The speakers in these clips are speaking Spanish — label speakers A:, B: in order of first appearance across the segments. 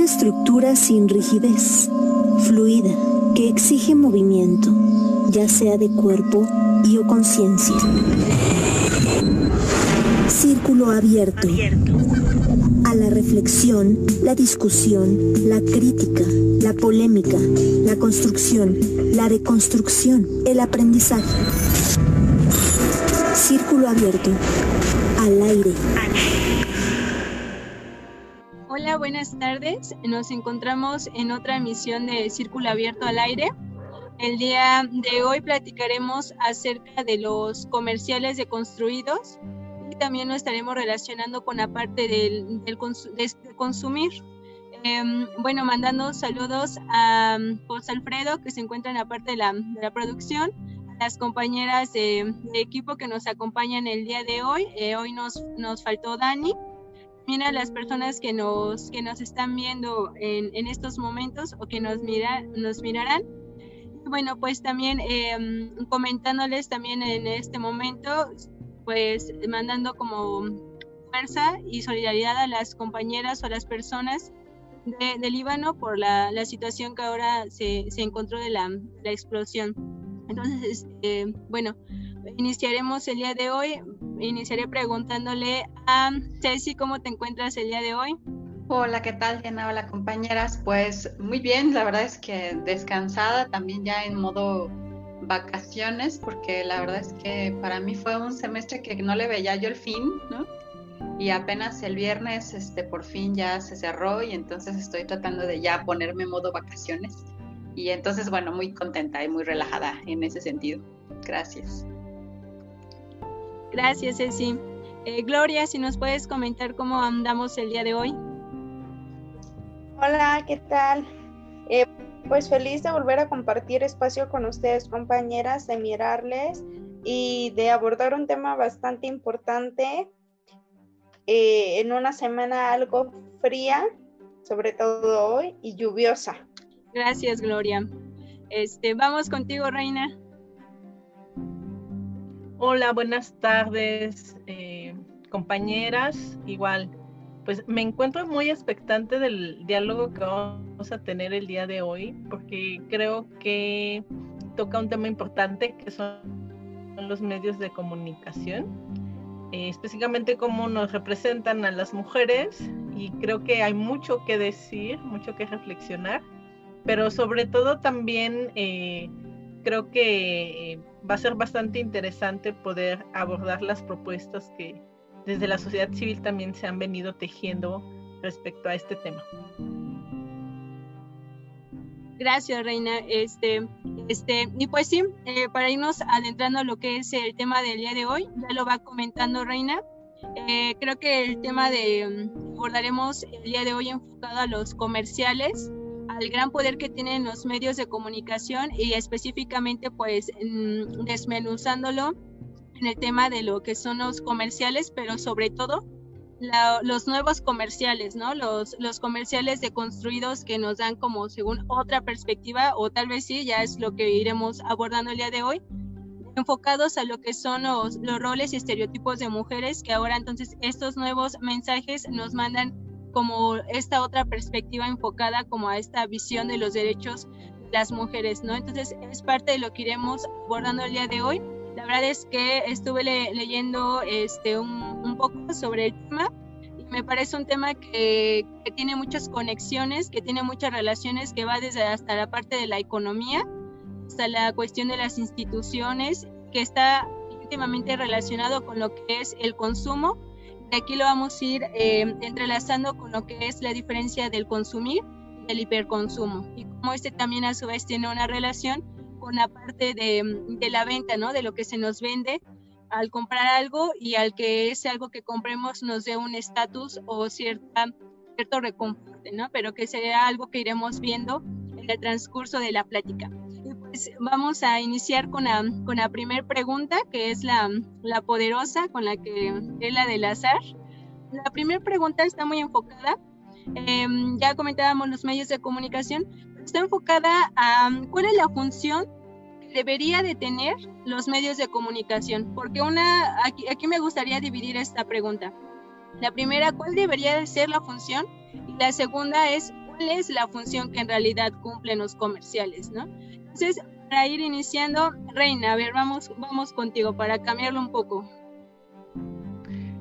A: Una estructura sin rigidez, fluida, que exige movimiento, ya sea de cuerpo y o conciencia. Círculo abierto. A la reflexión, la discusión, la crítica, la polémica, la construcción, la deconstrucción, el aprendizaje. Círculo abierto. Al aire.
B: Buenas tardes. Nos encontramos en otra emisión de Círculo Abierto al Aire. El día de hoy platicaremos acerca de los comerciales deconstruidos y también nos estaremos relacionando con la parte del, del de consumir. Eh, bueno, mandando saludos a José Alfredo, que se encuentra en la parte de la, de la producción, las compañeras de, de, equipo que nos acompañan el día de hoy. Eh, hoy nos, nos faltó Dani también a las personas que nos, que nos están viendo en, en estos momentos o que nos, mira, nos mirarán. Bueno, pues también eh, comentándoles también en este momento, pues mandando como fuerza y solidaridad a las compañeras o a las personas de, de Líbano por la, la, situación que ahora se, se encontró de la, la explosión. Entonces, este, bueno, iniciaremos el día de hoy. Iniciaré preguntándole a Ceci cómo te encuentras el día de hoy.
C: Hola, ¿qué tal, Diana? Hola, compañeras. Pues muy bien, la verdad es que descansada, también ya en modo vacaciones, porque la verdad es que para mí fue un semestre que no le veía yo el fin, ¿no? Y apenas el viernes, este, por fin ya se cerró y entonces estoy tratando de ya ponerme en modo vacaciones. Y entonces, bueno, muy contenta y muy relajada en ese sentido. Gracias.
B: Gracias, Ceci. Eh, Gloria, si nos puedes comentar cómo andamos el día de hoy.
D: Hola, ¿qué tal? Eh, pues feliz de volver a compartir espacio con ustedes, compañeras, de mirarles y de abordar un tema bastante importante eh, en una semana algo fría, sobre todo hoy, y lluviosa.
B: Gracias, Gloria. Este, vamos contigo, Reina.
E: Hola, buenas tardes, eh, compañeras. Igual, pues me encuentro muy expectante del diálogo que vamos a tener el día de hoy, porque creo que toca un tema importante que son los medios de comunicación, eh, específicamente cómo nos representan a las mujeres y creo que hay mucho que decir, mucho que reflexionar, pero sobre todo también eh, creo que va a ser bastante interesante poder abordar las propuestas que desde la sociedad civil también se han venido tejiendo respecto a este tema.
B: Gracias, Reina. Este, este, y pues sí, eh, para irnos adentrando a lo que es el tema del día de hoy, ya lo va comentando Reina. Eh, creo que el tema de mm, abordaremos el día de hoy enfocado a los comerciales, al gran poder que tienen los medios de comunicación y específicamente pues mm, desmenuzándolo en el tema de lo que son los comerciales, pero sobre todo los nuevos comerciales, ¿no? Los, los comerciales deconstruidos que nos dan como según otra perspectiva, o tal vez sí, ya es lo que iremos abordando el día de hoy, enfocados a lo que son los, los roles y estereotipos de mujeres, que ahora entonces estos nuevos mensajes nos mandan como esta otra perspectiva enfocada como a esta visión de los derechos de las mujeres, ¿no? Entonces es parte de lo que iremos abordando el día de hoy. La verdad es que estuve le leyendo este, un, un, poco sobre el tema y me parece un tema que, que, tiene muchas conexiones, que tiene muchas relaciones, que va desde hasta la parte de la economía, hasta la cuestión de las instituciones, que está íntimamente relacionado con lo que es el consumo aquí lo vamos a ir eh, entrelazando con lo que es la diferencia del consumir y del hiperconsumo y cómo este también a su vez tiene una relación con la parte de, de, la venta, ¿no? De lo que se nos vende al comprar algo y al que ese algo que compremos nos dé un estatus o cierta, cierto reconforte, ¿no? Pero que sea algo que iremos viendo en el transcurso de la plática. Pues, vamos a iniciar con la, con la primera pregunta, que es la, la poderosa, con la que es la del azar. La primera pregunta está muy enfocada, eh, ya comentábamos los medios de comunicación, está enfocada a cuál es la función que debería de tener los medios de comunicación, porque una, aquí, aquí me gustaría dividir esta pregunta. La primera, ¿cuál debería de ser la función? Y la segunda es, cuál es la función que en realidad cumplen los comerciales, ¿no? Entonces, para ir iniciando, Reina, a ver, vamos, vamos contigo para cambiarlo un poco.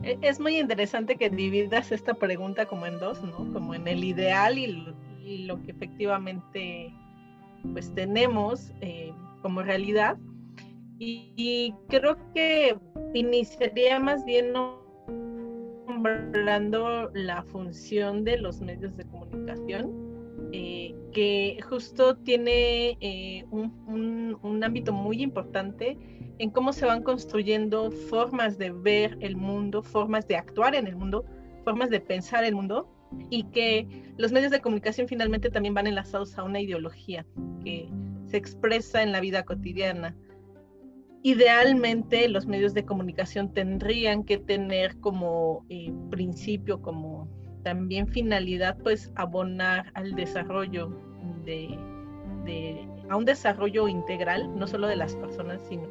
E: E, es muy interesante que dividas esta pregunta como en dos, ¿no? Como en el ideal y lo, que efectivamente pues tenemos eh, como realidad. Y, creo que iniciaría más bien nombrando la función de los medios de comunicación, eh, que justo tiene eh, un, un ámbito muy importante en cómo se van construyendo formas de ver el mundo, formas de actuar en el mundo, formas de pensar el mundo y que los medios de comunicación finalmente también van enlazados a una ideología que se expresa en la vida cotidiana. Idealmente los medios de comunicación tendrían que tener como eh, principio, como también finalidad, pues abonar al desarrollo de, de, a un desarrollo integral, no solo de las personas, sino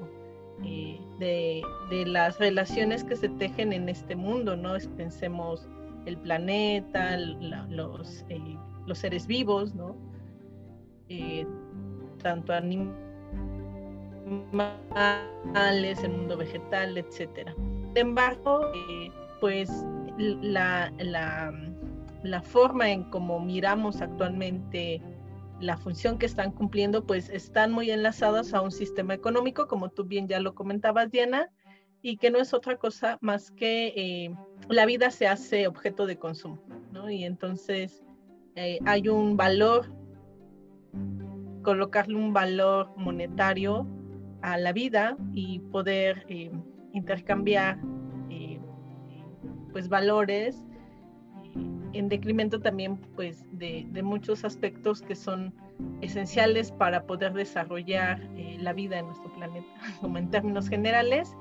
E: eh, de, las relaciones que se tejen en este mundo, ¿no? Pensemos el planeta, los, eh, los seres vivos, ¿no? Eh, tanto animales, el mundo vegetal, etcétera. Sin embargo, pues la, la, forma en cómo miramos actualmente la función que están cumpliendo, pues están muy enlazadas a un sistema económico, como tú bien ya lo comentabas, Diana, y que no es otra cosa más que eh, la vida se hace objeto de consumo, ¿no? Y entonces eh, hay un valor, colocarle un valor monetario a la vida y poder eh, intercambiar pues valores en decremento también pues de, muchos aspectos que son esenciales para poder desarrollar eh, la vida en nuestro planeta, como en términos generales.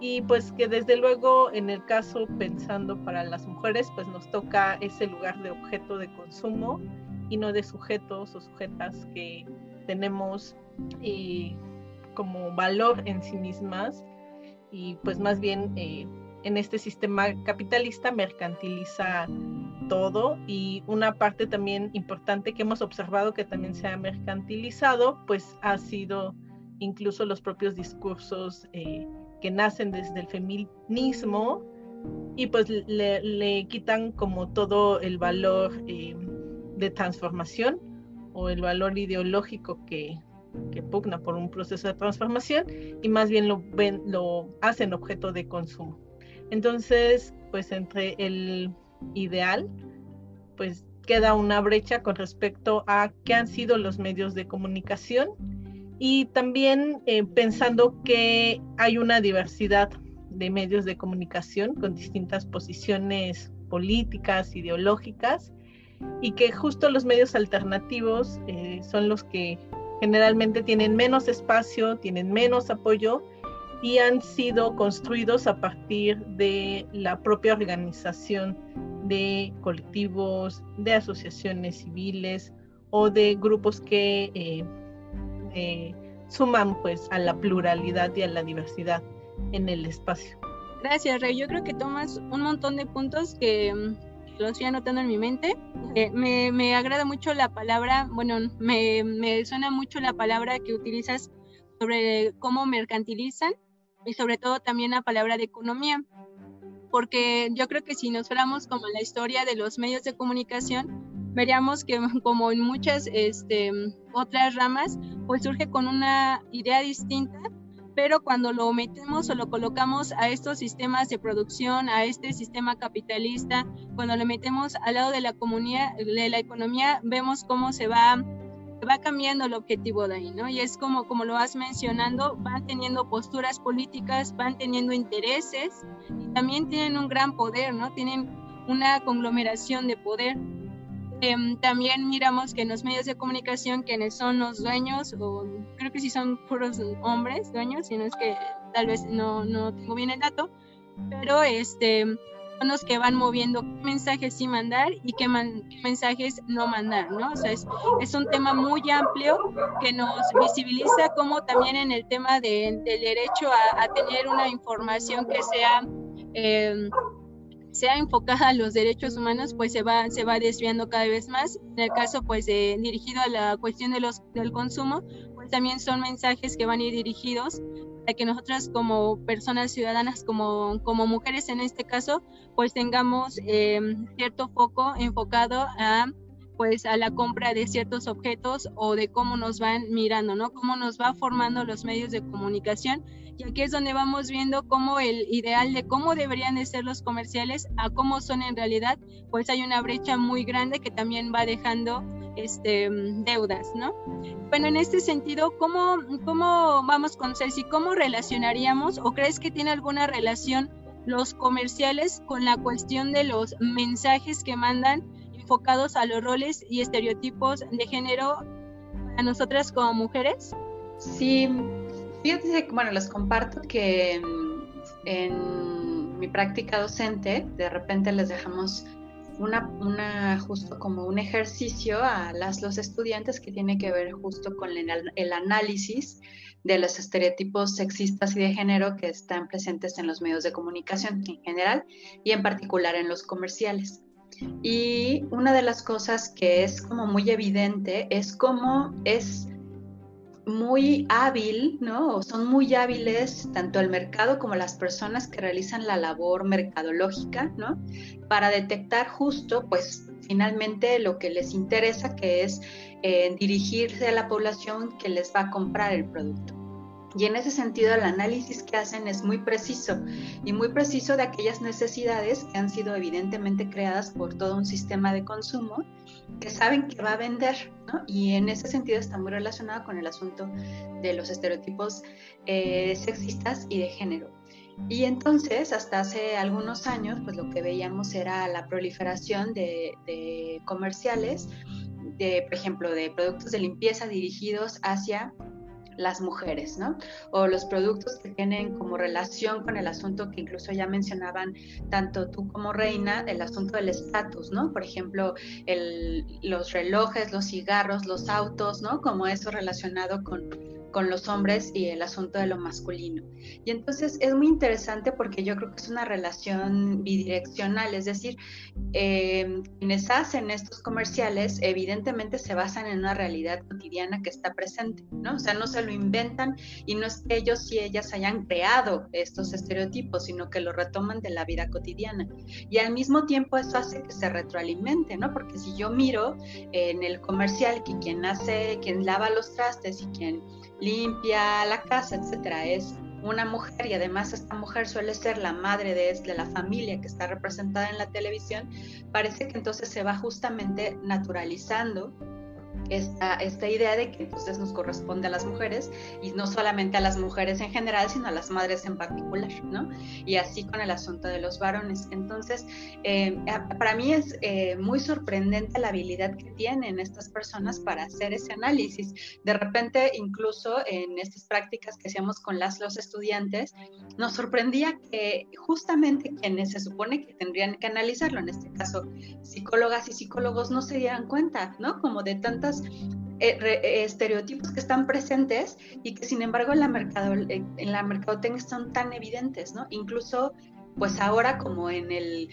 E: Y pues que desde luego en el caso pensando para las mujeres pues nos toca ese lugar de objeto de consumo y no de sujetos o sujetas que tenemos eh, como valor en sí mismas y pues más bien eh, en este sistema capitalista mercantiliza todo y una parte también importante que hemos observado que también se ha mercantilizado, pues ha sido incluso los propios discursos eh, que nacen desde el feminismo y pues le, quitan como todo el valor eh, de transformación o el valor ideológico que, pugna por un proceso de transformación y más bien lo hacen objeto de consumo. Entonces, pues entre el ideal, pues queda una brecha con respecto a qué han sido los medios de comunicación y también eh, pensando que hay una diversidad de medios de comunicación con distintas posiciones políticas, ideológicas, y que justo los medios alternativos eh, son los que generalmente tienen menos espacio, tienen menos apoyo y han sido construidos a partir de la propia organización de colectivos, de asociaciones civiles o de grupos que eh, eh, suman pues a la pluralidad y a la diversidad en el espacio.
B: Gracias, Rey. Yo creo que tomas un montón de puntos que mm, los estoy anotando en mi mente. Eh, me, me, agrada mucho la palabra, bueno, me, me suena mucho la palabra que utilizas sobre cómo mercantilizan y sobre todo también la palabra de economía, porque yo creo que si nos fuéramos como la historia de los medios de comunicación, veríamos que como en muchas este, otras ramas, pues surge con una idea distinta, pero cuando lo metemos o lo colocamos a estos sistemas de producción, a este sistema capitalista, cuando lo metemos al lado de la, comunidad, de la economía, vemos cómo se va va cambiando el objetivo de ahí, ¿no? Y es como, como lo vas mencionando, van teniendo posturas políticas, van teniendo intereses y también tienen un gran poder, ¿no? Tienen una conglomeración de poder. Em, también miramos que en los medios de comunicación quienes son los dueños, o creo que sí son puros hombres dueños, si no es que tal vez no, no tengo bien el dato, pero este son los que van moviendo qué mensajes sí mandar y qué, mensajes no mandar, ¿no? O sea, es, es, un tema muy amplio que nos visibiliza como también en el tema de, del derecho a, a, tener una información que sea... Eh, sea enfocada a los derechos humanos, pues se va, se va desviando cada vez más. En el caso, pues, dirigido a la cuestión de los, del consumo, pues también son mensajes que van a ir dirigidos para que nosotras como personas ciudadanas, como, como mujeres en este caso, pues tengamos em, cierto foco enfocado a pues a la compra de ciertos objetos o de cómo nos van mirando, ¿no? Cómo nos va formando los medios de comunicación y aquí es donde vamos viendo cómo el ideal de cómo deberían de ser los comerciales a cómo son en realidad, pues hay una brecha muy grande que también va dejando este, deudas, ¿no? Bueno, en este sentido, ¿cómo, cómo vamos con Ceci? ¿Cómo relacionaríamos o crees que tiene alguna relación los comerciales con la cuestión de los mensajes que mandan enfocados a los roles y estereotipos de género a nosotras como mujeres?
C: Sí, Fíjense, bueno, les comparto que en mi práctica docente, de repente les dejamos una, justo como un ejercicio a las, los estudiantes que tiene que ver justo con el, análisis de los estereotipos sexistas y de género que están presentes en los medios de comunicación en general y en particular en los comerciales. Y una de las cosas que es como muy evidente es cómo es muy hábil, ¿no? Son muy hábiles tanto el mercado como las personas que realizan la labor mercadológica, ¿no? Para detectar justo, pues, finalmente lo que les interesa, que es eh, dirigirse a la población que les va a comprar el producto. Y en ese sentido el análisis que hacen es muy preciso y muy preciso de aquellas necesidades que han sido evidentemente creadas por todo un sistema de consumo que saben que va a vender. Y en ese sentido está muy relacionado con el asunto de los estereotipos eh, sexistas y de género. Y entonces, hasta hace algunos años, pues lo que veíamos era la proliferación de, de comerciales, de, por ejemplo, de productos de limpieza dirigidos hacia las mujeres, ¿no? O los productos que tienen como relación con el asunto que incluso ya mencionaban tanto tú como Reina, el asunto del estatus, ¿no? Por ejemplo, los relojes, los cigarros, los autos, ¿no? Como eso relacionado con con los hombres y el asunto de lo masculino. Y entonces es muy interesante porque yo creo que es una relación bidireccional, es decir, eh, quienes hacen estos comerciales evidentemente se basan en una realidad cotidiana que está presente, ¿no? O sea, no se lo inventan y no es que ellos y ellas hayan creado estos estereotipos, sino que lo retoman de la vida cotidiana. Y al mismo tiempo eso hace que se retroalimente, ¿no? Porque si yo miro en el comercial que quien hace, quien lava los trastes y quien limpia la casa, etcétera, es una mujer y además esta mujer suele ser la madre de, de, la familia que está representada en la televisión, parece que entonces se va justamente naturalizando esta, esta idea de que entonces nos corresponde a las mujeres y no solamente a las mujeres en general, sino a las madres en particular, ¿no? Y así con el asunto de los varones. Entonces, eh, para mí es eh, muy sorprendente la habilidad que tienen estas personas para hacer ese análisis. De repente, incluso en estas prácticas que hacíamos con las, los estudiantes, nos sorprendía que justamente quienes se supone que tendrían que analizarlo, en este caso psicólogas y psicólogos, no se dieran cuenta, ¿no? Como de tantas eh, eh, estereotipos que están presentes y que sin embargo en la, mercado, en la mercadotecnia son tan evidentes. Incluso pues ahora como en el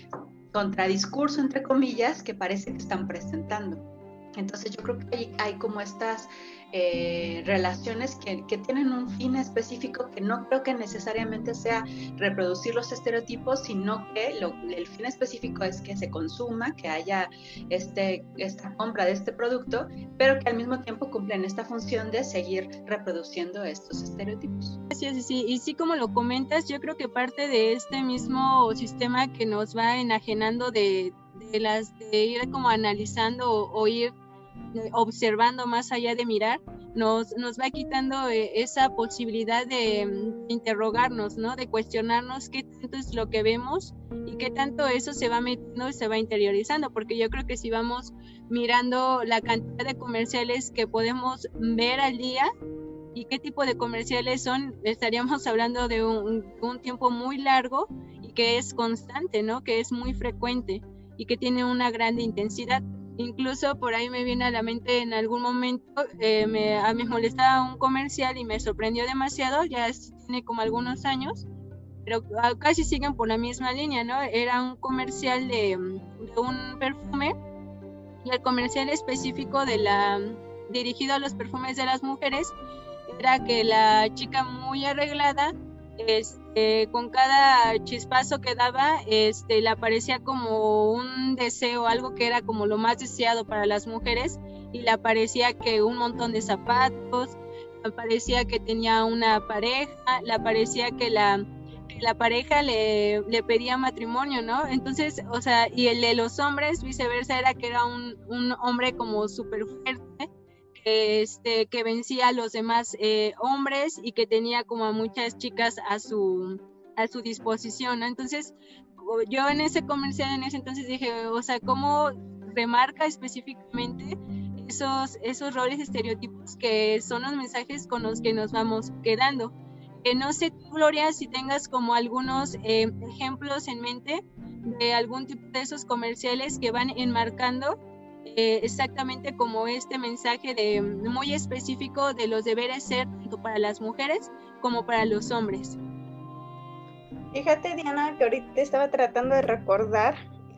C: contradiscurso, entre comillas, que parece que están presentando. Entonces yo creo que hay, como estas eh, relaciones que, tienen un fin específico que no creo que necesariamente sea reproducir los estereotipos, sino que el fin específico es que se consuma, que haya este, esta compra de este producto, pero que al mismo tiempo cumplen esta función de seguir reproduciendo estos estereotipos.
B: Sí, sí, sí, y sí como lo comentas, yo creo que parte de este mismo sistema que nos va enajenando de, las de ir como analizando o ir observando más allá de mirar, nos, nos va quitando eh, esa posibilidad de, mm, interrogarnos, ¿no? De cuestionarnos qué tanto es lo que vemos y qué tanto eso se va metiendo y se va interiorizando, porque yo creo que si vamos mirando la cantidad de comerciales que podemos ver al día y qué tipo de comerciales son, estaríamos hablando de un, un tiempo muy largo y que es constante, ¿no? Que es muy frecuente y que tiene una gran intensidad. Incluso por ahí me viene a la mente en algún momento, eh, me, a mí molestaba un comercial y me sorprendió demasiado, ya tiene como algunos años, pero ah, casi siguen por la misma línea, ¿no? Era un comercial de, de un perfume y el comercial específico de la dirigido a los perfumes de las mujeres era que la chica muy arreglada este, con cada chispazo que daba, este, le aparecía como un deseo, algo que era como lo más deseado para las mujeres, y le aparecía que un montón de zapatos, le aparecía que tenía una pareja, le aparecía que la, pareja le, le, pedía matrimonio, ¿no? Entonces, o sea, y el de los hombres, viceversa, era que era un, un hombre como súper fuerte, este, que vencía a los demás eh, hombres y que tenía como a muchas chicas a su, a su disposición. Entonces, yo en ese comercial en ese entonces dije, o sea, ¿cómo remarca específicamente esos, esos roles estereotipos que son los mensajes con los que nos vamos quedando? Que no sé Gloria, si tengas como algunos eh, ejemplos en mente de algún tipo de esos comerciales que van enmarcando eh, exactamente como este mensaje de, muy específico de los deberes ser tanto para las mujeres como para los hombres.
D: Fíjate, Diana, que ahorita estaba tratando de recordar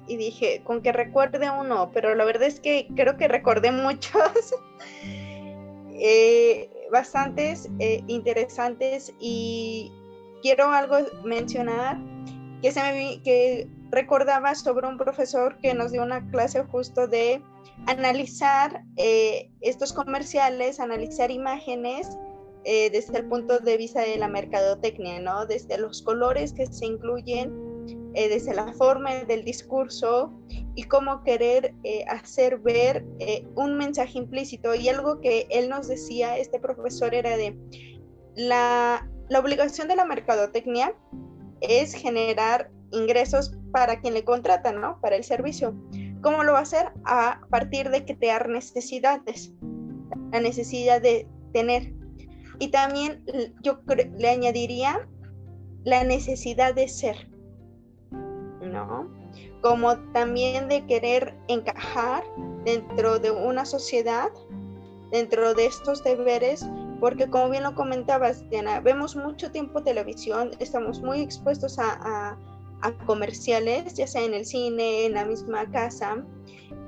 D: y dije, con que recuerde uno, pero la verdad es que creo que recordé muchos, eh, bastantes eh, interesantes y quiero algo mencionar que se me que recordaba sobre un profesor que nos dio una clase justo de analizar eh, estos comerciales, analizar imágenes eh, desde el punto de vista de la mercadotecnia, ¿no? Desde los colores que se incluyen, eh, desde la forma del discurso y cómo querer hacer ver un mensaje implícito. Y algo que él nos decía, este profesor, era de la, la obligación de la mercadotecnia es generar ingresos para quien le contrata, ¿no? Para el servicio. ¿Cómo lo va a hacer? A partir de crear necesidades, la necesidad de tener. Y también yo le añadiría la necesidad de ser, ¿no? Como también de querer encajar dentro de una sociedad, dentro de estos deberes, porque como bien lo comentabas, Diana, vemos mucho tiempo televisión, estamos muy expuestos a a comerciales, ya sea en el cine, en la misma casa.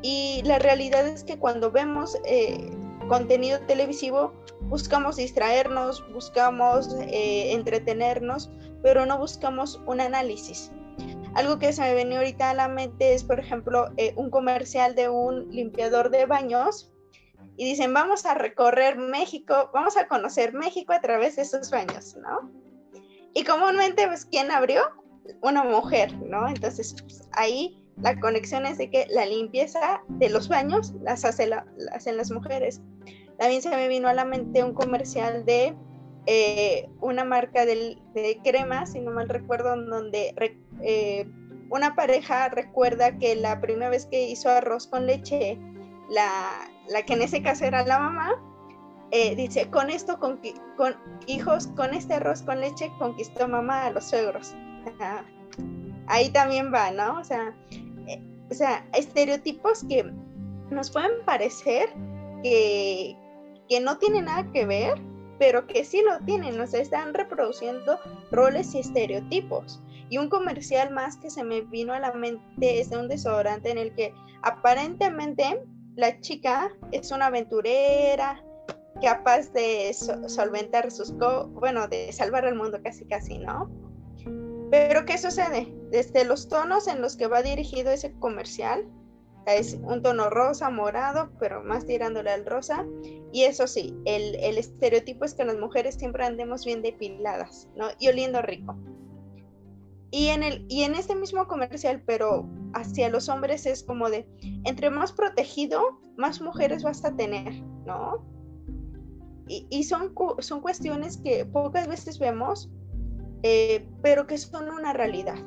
D: Y la realidad es que cuando vemos eh, contenido televisivo, buscamos distraernos, buscamos eh, entretenernos, pero no buscamos un análisis. Algo que se me venía ahorita a la mente es, por ejemplo, eh, un comercial de un limpiador de baños y dicen, vamos a recorrer México, vamos a conocer México a través de esos baños, ¿no? Y comúnmente, pues, ¿quién abrió? Una mujer, ¿no? Entonces, pues, ahí la conexión es de que la limpieza de los baños las, hace hacen las mujeres. También se me vino a la mente un comercial de eh, una marca de, crema, si no mal recuerdo, donde eh, una pareja recuerda que la primera vez que hizo arroz con leche, la, que en ese caso era la mamá, eh, dice, con esto, con hijos, con este arroz con leche conquistó mamá a los suegros ahí también va, ¿no? O sea, eh, o sea, estereotipos que nos pueden parecer que, que no tienen nada que ver, pero que sí lo tienen, o sea, están reproduciendo roles y estereotipos. Y un comercial más que se me vino a la mente es de un desodorante en el que aparentemente la chica es una aventurera, capaz de solventar sus, bueno, de salvar al mundo casi casi, ¿no? Pero ¿qué sucede? Desde los tonos en los que va dirigido ese comercial, es un tono rosa, morado, pero más tirándole al rosa. Y eso sí, el, estereotipo es que las mujeres siempre andemos bien depiladas, ¿no? Y oliendo rico. Y en, el, y en este mismo comercial, pero hacia los hombres es como de, entre más protegido, más mujeres vas a tener, ¿no? Y, y son, son cuestiones que pocas veces vemos eh, pero que son una realidad.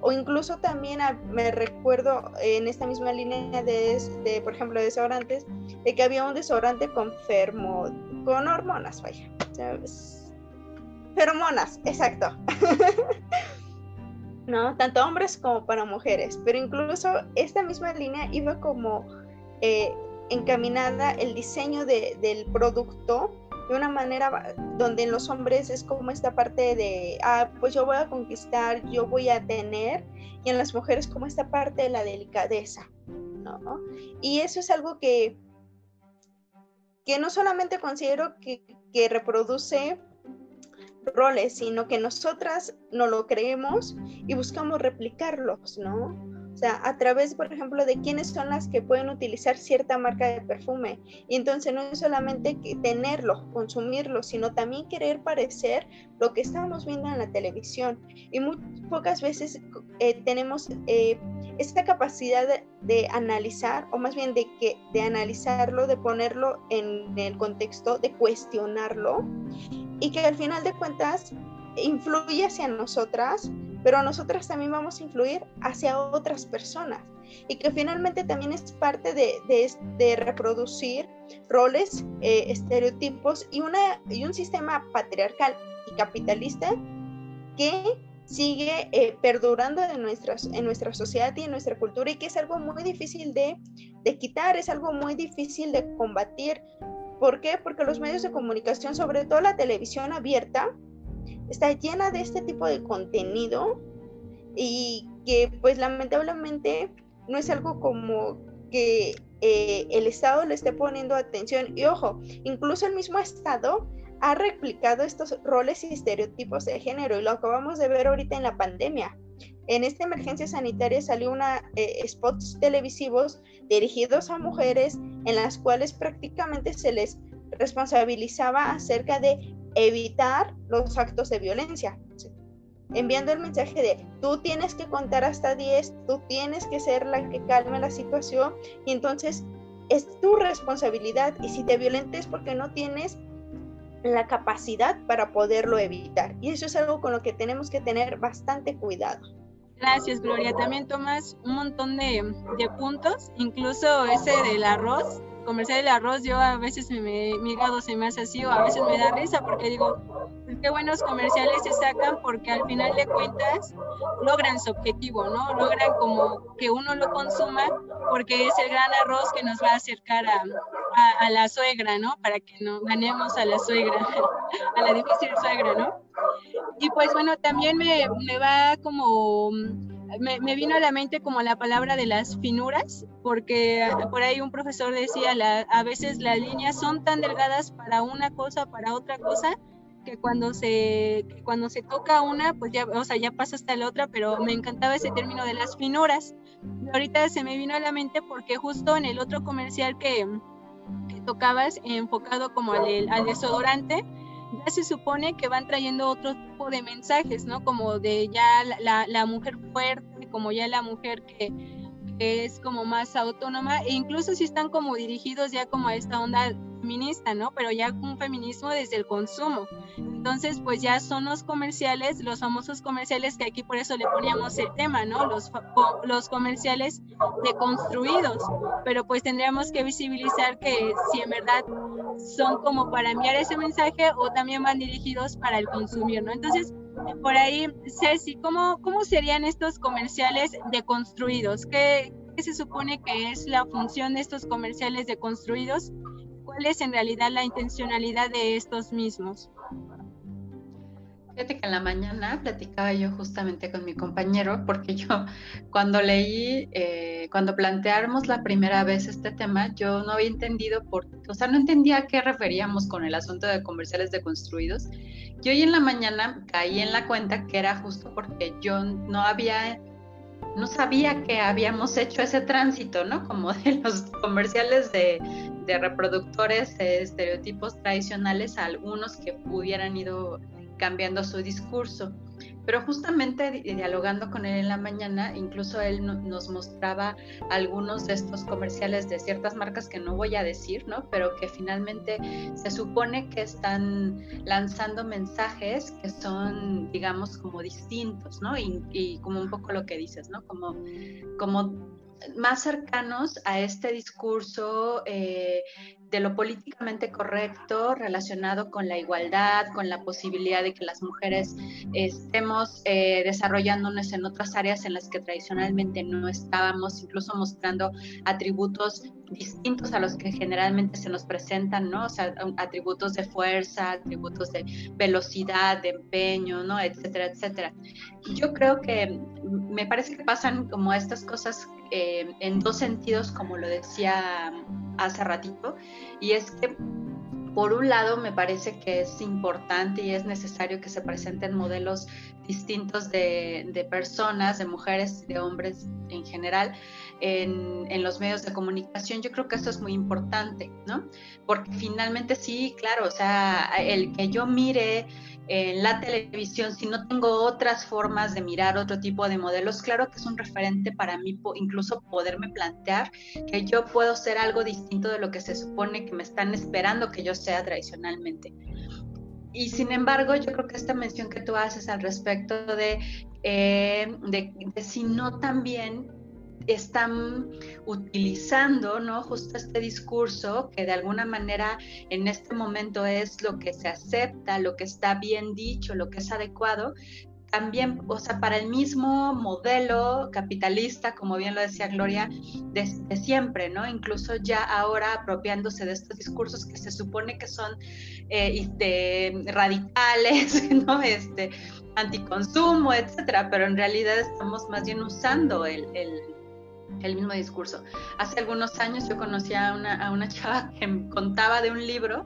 D: O incluso también me recuerdo en esta misma línea de, por ejemplo, desodorantes, de que había un desodorante con fermo, con hormonas, vaya. ¿sabes? Feromonas, exacto. ¿no? Tanto hombres como para mujeres, pero incluso esta misma línea iba como eh, encaminada el diseño del producto de una manera donde en los hombres es como esta parte de, ah, pues yo voy a conquistar, yo voy a tener, y en las mujeres como esta parte de la delicadeza, ¿no? Y eso es algo que, que no solamente considero que, que reproduce roles, sino que nosotras no lo creemos y buscamos replicarlos, ¿no? O sea, a través, por ejemplo, de quiénes son las que pueden utilizar cierta marca de perfume. Y entonces no es solamente tenerlo, consumirlo, sino también querer parecer lo que estamos viendo en la televisión. Y muy pocas veces eh, tenemos eh, esta capacidad de, analizar, o más bien de, que, de analizarlo, de ponerlo en el contexto, de cuestionarlo, y que al final de cuentas influye hacia nosotras, pero nosotras también vamos a influir hacia otras personas y que finalmente también es parte de, de, reproducir roles, eh, estereotipos y, una, y un sistema patriarcal y capitalista que sigue eh, perdurando en, nuestras, en nuestra sociedad y en nuestra cultura y que es algo muy difícil de, de quitar, es algo muy difícil de combatir. ¿Por qué? Porque los medios de comunicación, sobre todo la televisión abierta, está llena de este tipo de contenido y que pues lamentablemente no es algo como que eh, el Estado le esté poniendo atención. Y ojo, incluso el mismo Estado ha replicado estos roles y estereotipos de género y lo acabamos de ver ahorita en la pandemia. En esta emergencia sanitaria salió una eh, spots televisivos dirigidos a mujeres en las cuales prácticamente se les responsabilizaba acerca de evitar los actos de violencia. Enviando el mensaje de tú tienes que contar hasta 10, tú tienes que ser la que calme la situación y entonces es tu responsabilidad y si te violentes porque no tienes la capacidad para poderlo evitar. Y eso es algo con lo que tenemos que tener bastante cuidado.
B: Gracias, Gloria. También tomas un montón de, de puntos, incluso ese del arroz comercial del arroz, yo a veces me, mi hígado se me hace así o a veces me da risa porque digo, pues, qué buenos comerciales se sacan porque al final de cuentas logran su objetivo, ¿no? Logran como que uno lo consuma porque es el gran arroz que nos va a acercar a, la suegra, ¿no? Para que no ganemos a la suegra, a la difícil suegra, ¿no? Y pues bueno, también me, me va como me, vino a la mente como la palabra de las finuras, porque por ahí un profesor decía, la, a veces las líneas son tan delgadas para una cosa, para otra cosa, que cuando se, cuando se toca una, pues ya, o sea, ya pasa hasta la otra, pero me encantaba ese término de las finuras. Y ahorita se me vino a la mente porque justo en el otro comercial que, que tocabas, enfocado como al, al desodorante, ya se supone que van trayendo otro tipo de mensajes, ¿no? Como de ya la, la, mujer fuerte, como ya la mujer que, que, es como más autónoma, e incluso si están como dirigidos ya como a esta onda ¿no? Pero ya un feminismo desde el consumo. Entonces, pues ya son los comerciales, los famosos comerciales que aquí por eso le poníamos el tema, ¿no? Los, los comerciales deconstruidos. Pero pues tendríamos que visibilizar que si en verdad son como para enviar ese mensaje o también van dirigidos para el consumir, ¿no? Entonces, por ahí, Ceci, ¿cómo, cómo serían estos comerciales deconstruidos? ¿Qué, ¿Qué se supone que es la función de estos comerciales deconstruidos? Cuál es en realidad la intencionalidad de estos mismos.
C: Fíjate que en la mañana platicaba yo justamente con mi compañero, porque yo cuando leí, eh, cuando planteamos la primera vez este tema, yo no había entendido por, o sea, no entendía a qué referíamos con el asunto de comerciales deconstruidos. Y hoy en la mañana caí en la cuenta que era justo porque yo no había no sabía que habíamos hecho ese tránsito, ¿no? Como de los comerciales de, reproductores de estereotipos tradicionales a algunos que hubieran ido cambiando su discurso. Pero justamente dialogando con él en la mañana, incluso él nos mostraba algunos de estos comerciales de ciertas marcas que no voy a decir, ¿no? Pero que finalmente se supone que están lanzando mensajes que son, digamos, como distintos, ¿no? Y, como un poco lo que dices, ¿no? Como, como más cercanos a este discurso eh, de lo políticamente correcto relacionado con la igualdad, con la posibilidad de que las mujeres estemos eh, desarrollándonos en otras áreas en las que tradicionalmente no estábamos, incluso mostrando atributos distintos a los que generalmente se nos presentan, ¿no? O sea, atributos de fuerza, atributos de velocidad, de empeño, ¿no? Etcétera, etcétera. Yo creo que me parece que pasan como estas cosas eh, en dos sentidos, como lo decía hace ratito, y es que por un lado, me parece que es importante y es necesario que se presenten modelos distintos de, personas, de mujeres, de hombres en general, en, en, los medios de comunicación. Yo creo que eso es muy importante, ¿no? Porque finalmente sí, claro, o sea, el que yo mire en la televisión, si no tengo otras formas de mirar otro tipo de modelos, claro que es un referente para mí, incluso poderme plantear que yo puedo ser algo distinto de lo que se supone que me están esperando que yo sea tradicionalmente. Y sin embargo, yo creo que esta mención que tú haces al respecto de, eh, de si no también están utilizando, ¿no? Justo este discurso que de alguna manera en este momento es lo que se acepta, lo que está bien dicho, lo que es adecuado, también, o sea, para el mismo modelo capitalista, como bien lo decía Gloria, de, siempre, ¿no? Incluso ya ahora apropiándose de estos discursos que se supone que son este, radicales, ¿no? Este, anticonsumo, etcétera, pero en realidad estamos más bien usando el el mismo discurso. Hace algunos años yo conocí a una, a una chava que contaba de un libro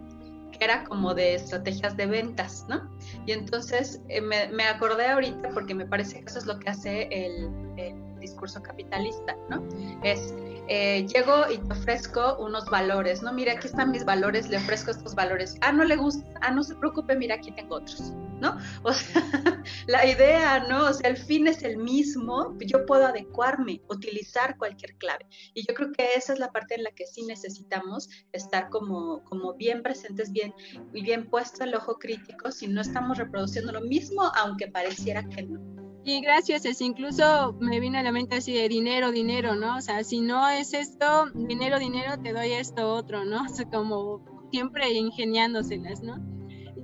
C: que era como de estrategias de ventas, ¿no? Y entonces eh, me, me, acordé ahorita porque me parece que eso es lo que hace el, el discurso capitalista, ¿no? Es, eh, llego y te ofrezco unos valores, ¿no? Mira, aquí están mis valores, le ofrezco estos valores. Ah, no le gusta, ah, no se preocupe, mira, aquí tengo otros. ¿no? O sea, la idea, ¿no? O sea, el fin es el mismo, yo puedo adecuarme, utilizar cualquier clave. Y yo creo que esa es la parte en la que sí necesitamos estar como, como bien presentes, bien, bien puesto el ojo crítico, si no estamos reproduciendo lo mismo, aunque pareciera que no.
B: Y gracias, es incluso me vino a la mente así de dinero, dinero, ¿no? O sea, si no es esto, dinero, dinero, te doy esto otro, ¿no? O sea, como siempre ingeniándoselas, ¿no?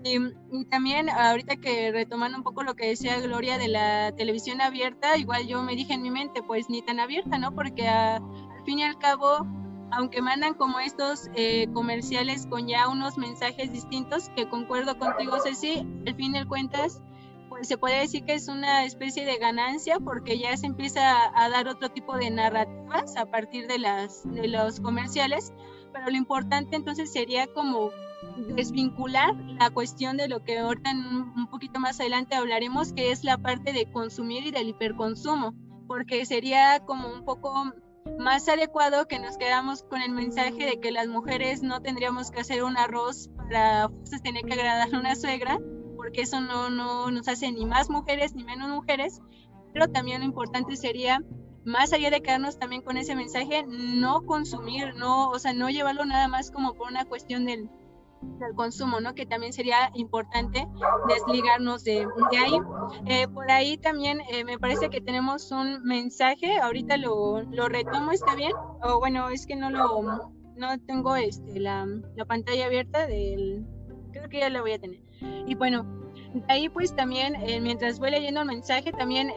B: Y, también ahorita que retomando un poco lo que decía Gloria de la televisión abierta, igual yo me dije en mi mente, pues ni tan abierta, ¿no? Porque al fin y al cabo, aunque mandan como estos eh, comerciales con ya unos mensajes distintos, que concuerdo contigo, Ceci, al fin de cuentas, pues se puede decir que es una especie de ganancia porque ya se empieza a, dar otro tipo de narrativas a partir de, las, de los comerciales, pero lo importante entonces sería como desvincular la cuestión de lo que ahorita un poquito más adelante hablaremos, que es la parte de consumir y del hiperconsumo, porque sería como un poco más adecuado que nos quedamos con el mensaje de que las mujeres no tendríamos que hacer un arroz para tener que agradar a una suegra, porque eso no, no nos hace ni más mujeres ni menos mujeres, pero también lo importante sería más allá de quedarnos también con ese mensaje, no consumir, no, o sea, no llevarlo nada más como por una cuestión del, del consumo, ¿no? Que también sería importante desligarnos de, ahí. Eh, por ahí también eh, me parece que tenemos un mensaje, ahorita lo, lo, retomo, ¿está bien? O bueno, es que no lo, no tengo este, la, la pantalla abierta del, creo que ya la voy a tener. Y bueno, de ahí pues también, eh, mientras voy leyendo el mensaje, también...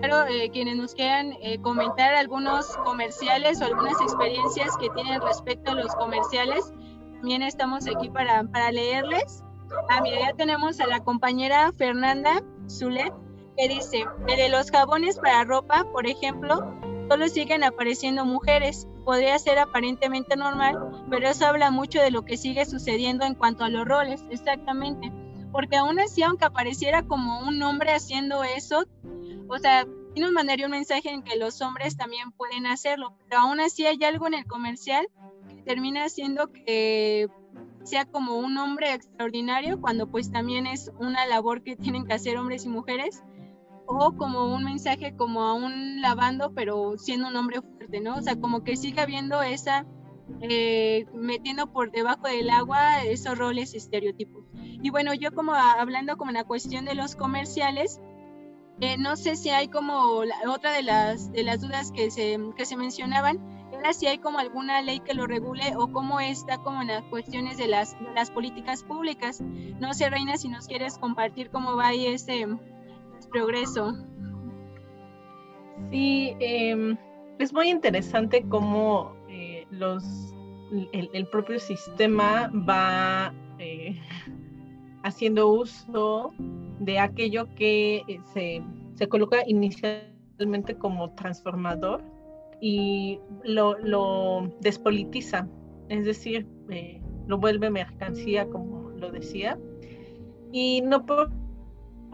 B: Claro, quienes nos quieran comentar algunos comerciales o algunas experiencias que tienen respecto a los comerciales, también estamos aquí para, para leerles. Ah, mira, ya tenemos a la compañera Fernanda Zulet, que dice, de los jabones para ropa, por ejemplo, solo siguen apareciendo mujeres. Podría ser aparentemente normal, pero eso habla mucho de lo que sigue sucediendo en cuanto a los roles, exactamente. Porque aún así, aunque apareciera como un hombre haciendo eso, o sea, sí nos mandaría un mensaje en que los hombres también pueden hacerlo, pero aún así hay algo en el comercial termina siendo que sea como un hombre extraordinario cuando pues también es una labor que tienen que hacer hombres y mujeres o como un mensaje como a un lavando pero siendo un hombre fuerte, ¿no? O sea, como que sigue habiendo esa, eh, metiendo por debajo del agua esos roles estereotipos. Y bueno, yo como hablando como en la cuestión de los comerciales, eh, no sé si hay como otra de las, de las dudas que se, que se mencionaban, si hay como alguna ley que lo regule o cómo está como en las cuestiones de las, las políticas públicas. No sé, Reina, si nos quieres compartir cómo va ahí ese progreso.
E: Sí, em, es muy interesante cómo eh, los, el, propio sistema va eh, haciendo uso de aquello que eh, se, se, coloca inicialmente como transformador y lo, lo despolitiza, es decir, eh, lo vuelve mercancía, como lo decía. Y no por,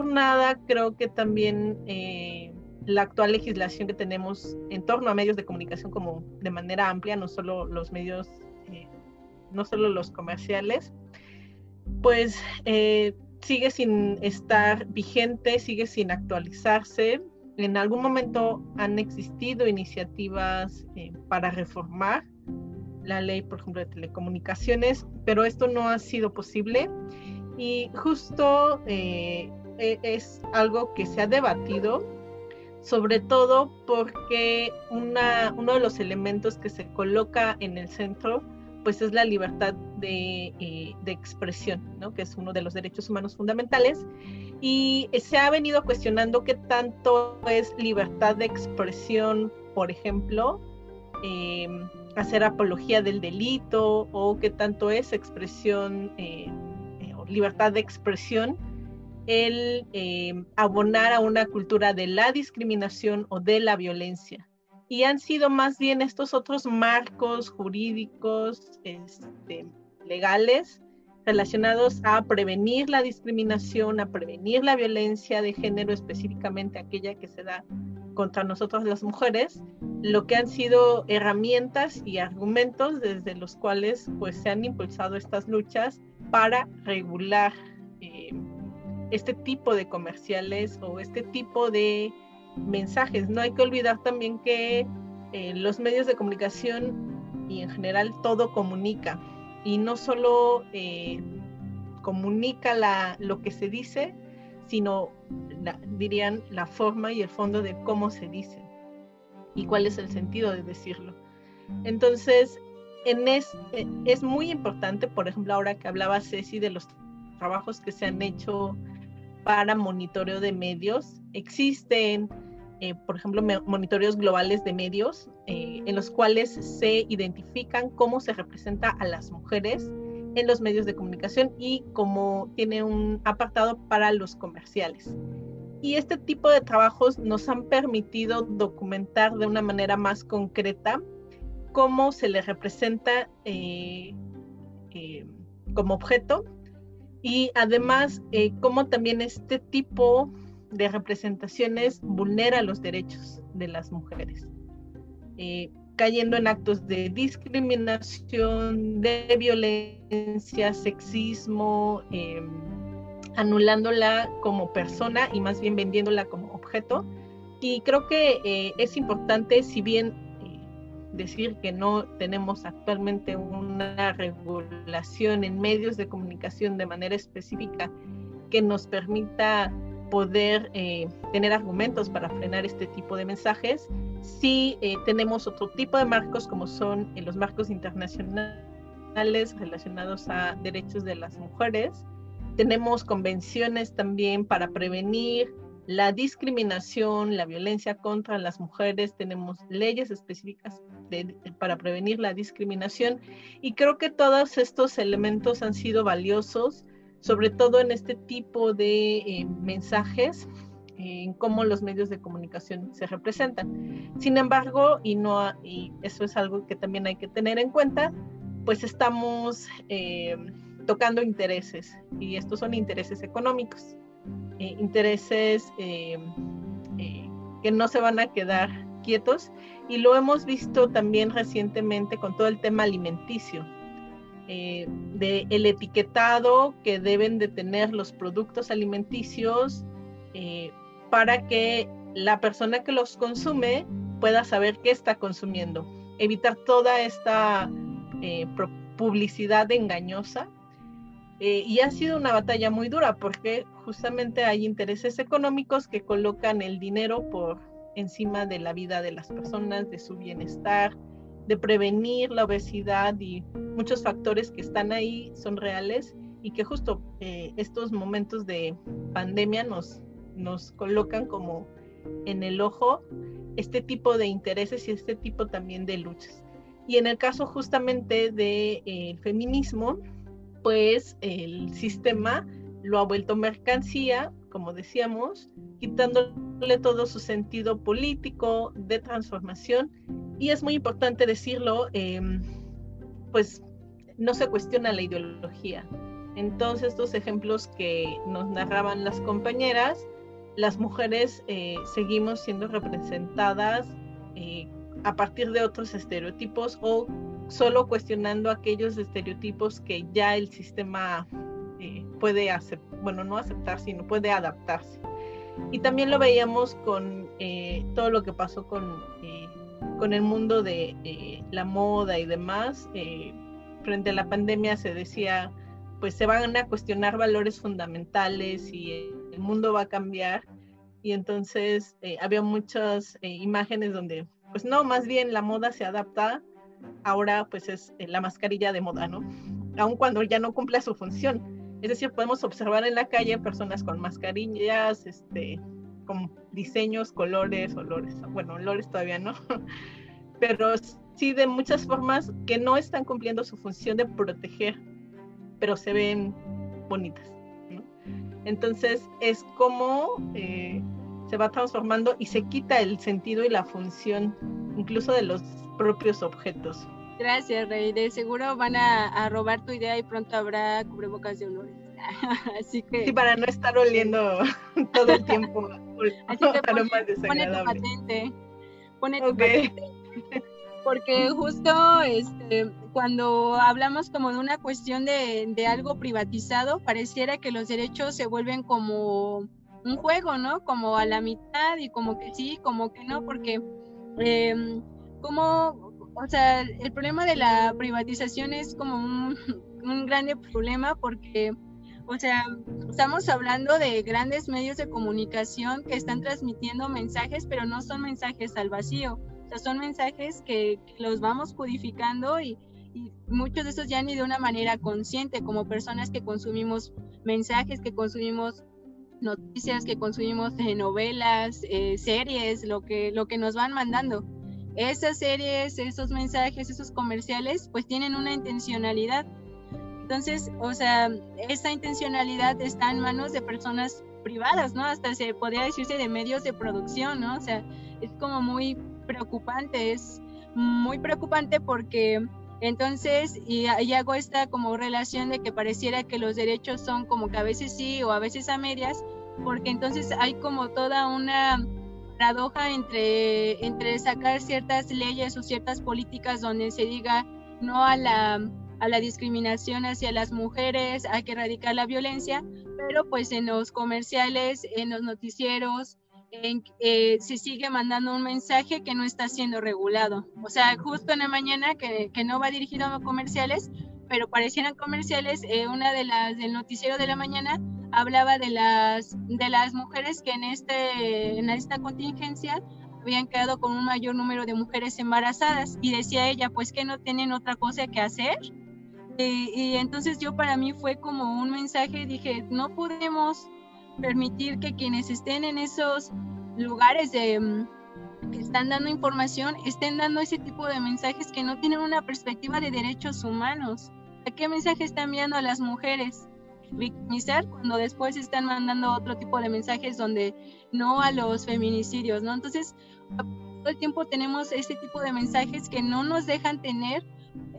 E: nada creo que también eh, la actual legislación que tenemos en torno a medios de comunicación como de manera amplia, no solo los medios, no solo los comerciales, pues eh, sigue sin estar vigente, sigue sin actualizarse. En algún momento han existido iniciativas eh, para reformar la ley, por ejemplo, de telecomunicaciones, pero esto no ha sido posible. Y justo eh, e, es algo que se ha debatido, sobre todo porque uno de los elementos que se coloca en el centro pues es la libertad eh, de, expresión, ¿no? que es uno de los derechos humanos fundamentales. Y se ha venido cuestionando qué tanto es libertad de expresión, por ejemplo, em, hacer apología del delito o qué tanto es expresión, eh, eh, libertad de expresión el abonar a una cultura de la discriminación o de la violencia y han sido más bien estos otros marcos jurídicos, este, legales, relacionados a prevenir la discriminación, a prevenir la violencia de género, específicamente aquella que se da contra nosotros las mujeres, lo que han sido herramientas y argumentos desde los cuales pues se han impulsado estas luchas para regular eh, este tipo de comerciales o este tipo de mensajes. No hay que olvidar también que eh, los medios de comunicación y en general todo comunica y no solo eh, comunica la, lo que se dice, sino dirían la forma y el fondo de cómo se dice y cuál es el sentido de decirlo. Entonces, en es, eh, es muy importante, por ejemplo, ahora que hablaba Ceci de los trabajos que se han hecho para monitoreo de medios. Existen, eh, por ejemplo, monitoreos globales de medios eh, en los cuales se identifican cómo se representa a las mujeres en los medios de comunicación y cómo tiene un apartado para los comerciales. Y este tipo de trabajos nos han permitido documentar de una manera más concreta cómo se le representa eh, como objeto y además eh, cómo también este tipo de representaciones vulnera los derechos de las mujeres, eh, cayendo en actos de discriminación, de violencia, sexismo, em, anulándola como persona y más bien vendiéndola como objeto. Y creo que eh, es importante, si bien decir que no tenemos actualmente una regulación en medios de comunicación de manera específica que nos permita poder eh, tener argumentos para frenar este tipo de mensajes. Sí eh, tenemos otro tipo de marcos como son eh, los marcos internacionales relacionados a derechos de las mujeres. Tenemos convenciones también para prevenir la discriminación, la violencia contra las mujeres, tenemos leyes específicas para prevenir la discriminación y creo que todos estos elementos han sido valiosos, sobre todo en este tipo de eh, mensajes, en cómo los medios de comunicación se representan. Sin embargo, y, no, y eso es algo que también hay que tener en cuenta, pues estamos eh, tocando intereses y estos son intereses económicos. Eh, intereses eh, eh, que no se van a quedar quietos y lo hemos visto también recientemente con todo el tema alimenticio. de el etiquetado que deben de tener los productos alimenticios para que la persona que los consume pueda saber qué está consumiendo. Evitar toda esta publicidad engañosa eh, y ha sido una batalla muy dura porque justamente hay intereses económicos que colocan el dinero por encima de la vida de las personas, de su bienestar, de prevenir la obesidad y muchos factores que están ahí son reales y que justo eh, estos momentos de pandemia nos, nos colocan como en el ojo este tipo de intereses y este tipo también de luchas. Y en el caso justamente del de, eh, feminismo, pues el sistema lo ha vuelto mercancía, como decíamos, quitándole todo su sentido político de transformación. Y es muy importante decirlo, em, pues no se cuestiona la ideología. Entonces, estos ejemplos que nos narraban las compañeras, las mujeres eh, seguimos siendo representadas eh, a partir de otros estereotipos o solo cuestionando aquellos estereotipos que ya el sistema eh, puede aceptar, bueno, no aceptar, sino puede adaptarse. Y también lo veíamos con todo lo que pasó con, con el mundo de la moda y demás. frente a la pandemia se decía, pues se van a cuestionar valores fundamentales y el mundo va a cambiar. Y entonces eh, había muchas eh, imágenes donde, pues no, más bien la moda se adapta, ahora pues es eh, la mascarilla de moda, ¿no? Aun cuando ya no cumple su función. Es decir, podemos observar en la calle personas con mascarillas, este, con diseños, colores, olores, bueno, olores todavía no, pero sí de muchas formas que no están cumpliendo su función de proteger, pero se ven bonitas. Entonces es como eh, se va transformando y se quita el sentido y la función incluso de los propios objetos.
B: Gracias, Rey. De seguro van a, robar tu idea y pronto habrá cubrebocas de olores. Así que.
E: Sí, para no estar oliendo todo el tiempo Así que pone,
B: tu patente. Pone tu patente porque justo este, cuando hablamos como de una cuestión de, algo privatizado, pareciera que los derechos se vuelven como un juego, ¿no? Como a la mitad y como que sí, como que no, porque em, como, o sea, el problema de la privatización es como un, un grande problema porque... O sea, estamos hablando de grandes medios de comunicación que están transmitiendo mensajes, pero no son mensajes al vacío son mensajes que, los vamos codificando y, muchos de esos ya ni de una manera consciente, como personas que consumimos mensajes, que consumimos noticias, que consumimos novelas, eh, series, lo que, lo que nos van mandando. Esas series, esos mensajes, esos comerciales, pues tienen una intencionalidad. Entonces, o sea, esa intencionalidad está en manos de personas privadas, ¿no? Hasta se podría decirse de medios de producción, ¿no? O sea, es como muy preocupante, es muy preocupante porque entonces, y, hago esta como relación de que pareciera que los derechos son como que a veces sí o a veces a medias, porque entonces hay como toda una paradoja entre, entre sacar ciertas leyes o ciertas políticas donde se diga no a la, a la discriminación hacia las mujeres, hay que erradicar la violencia, pero pues en los comerciales, en los noticieros, eh, se sigue mandando un mensaje que no está siendo regulado. O sea, justo en la mañana que, que no va dirigido a comerciales, pero parecieran comerciales, eh, una de las del noticiero de la mañana hablaba de las, de las mujeres que en, este, en esta contingencia habían quedado con un mayor número de mujeres embarazadas y decía ella pues que no tienen otra cosa que hacer y, y, entonces yo para mí fue como un mensaje, dije, no podemos permitir que quienes estén en esos lugares de, que están dando información estén dando ese tipo de mensajes que no tienen una perspectiva de derechos humanos. qué mensaje están enviando a las mujeres? Victimizar cuando después están mandando otro tipo de mensajes donde no a los feminicidios, ¿no? Entonces, todo el tiempo tenemos este tipo de mensajes que no nos dejan tener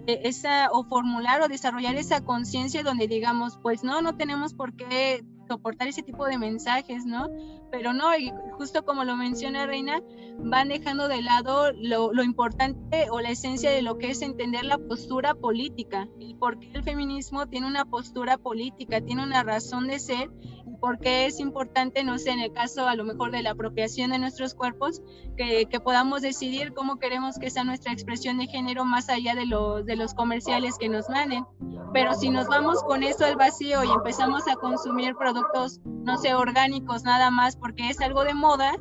B: eh, esa o formular o desarrollar esa conciencia donde digamos, pues no, no tenemos por qué soportar ese tipo de mensajes, ¿no? Pero no, y justo como lo menciona Reina, van dejando de lado lo, lo, importante o la esencia de lo que es entender la postura política y por qué el feminismo tiene una postura política, tiene una razón de ser y por qué es importante, no sé, en el caso a lo mejor de la apropiación de nuestros cuerpos, que, que podamos decidir cómo queremos que sea nuestra expresión de género más allá de los, de los comerciales que nos manden. Pero si nos vamos con eso al vacío y empezamos a consumir productos, no sé, orgánicos nada más porque es algo de moda,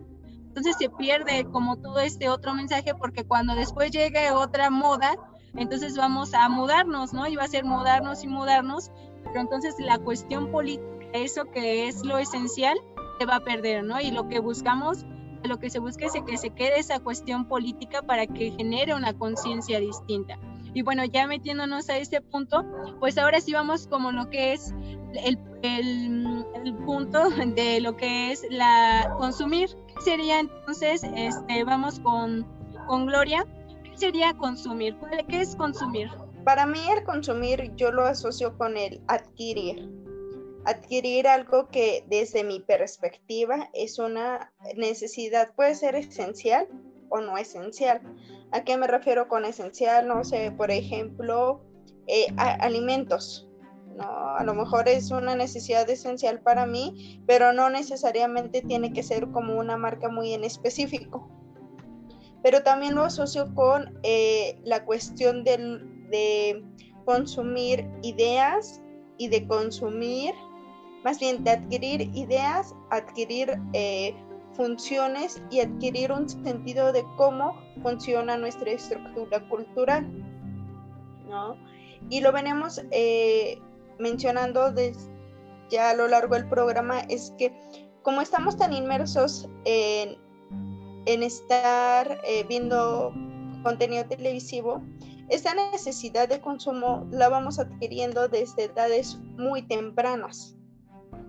B: entonces se pierde como todo este otro mensaje porque cuando después llegue otra moda, entonces vamos a mudarnos, ¿no? Y va a ser mudarnos y mudarnos, pero entonces la cuestión política, eso que es lo esencial, se va a perder, ¿no? Y lo que buscamos lo que se busca es que se quede esa cuestión política para que genere una conciencia distinta. Y bueno, ya metiéndonos a este punto, pues ahora sí vamos como lo que es el, el, punto de lo que es la consumir. ¿Qué sería entonces? Este, vamos con, con Gloria. ¿Qué sería consumir? ¿Qué es consumir?
D: Para mí el consumir yo lo asocio con el adquirir. Adquirir algo que desde mi perspectiva es una necesidad, puede ser esencial o no esencial. ¿A qué me refiero con esencial? No sé, por ejemplo, eh, alimentos. ¿no? A lo mejor es una necesidad esencial para mí, pero no necesariamente tiene que ser como una marca muy en específico. Pero también lo asocio con eh, la cuestión de consumir ideas y de consumir, más bien de adquirir ideas, adquirir eh, funciones y adquirir un sentido de cómo funciona nuestra estructura cultural. ¿no? Y lo venimos eh, mencionando ya a lo largo del programa, es que como estamos tan inmersos en, en estar eh, viendo contenido televisivo, esta necesidad de consumo la vamos adquiriendo desde edades muy tempranas.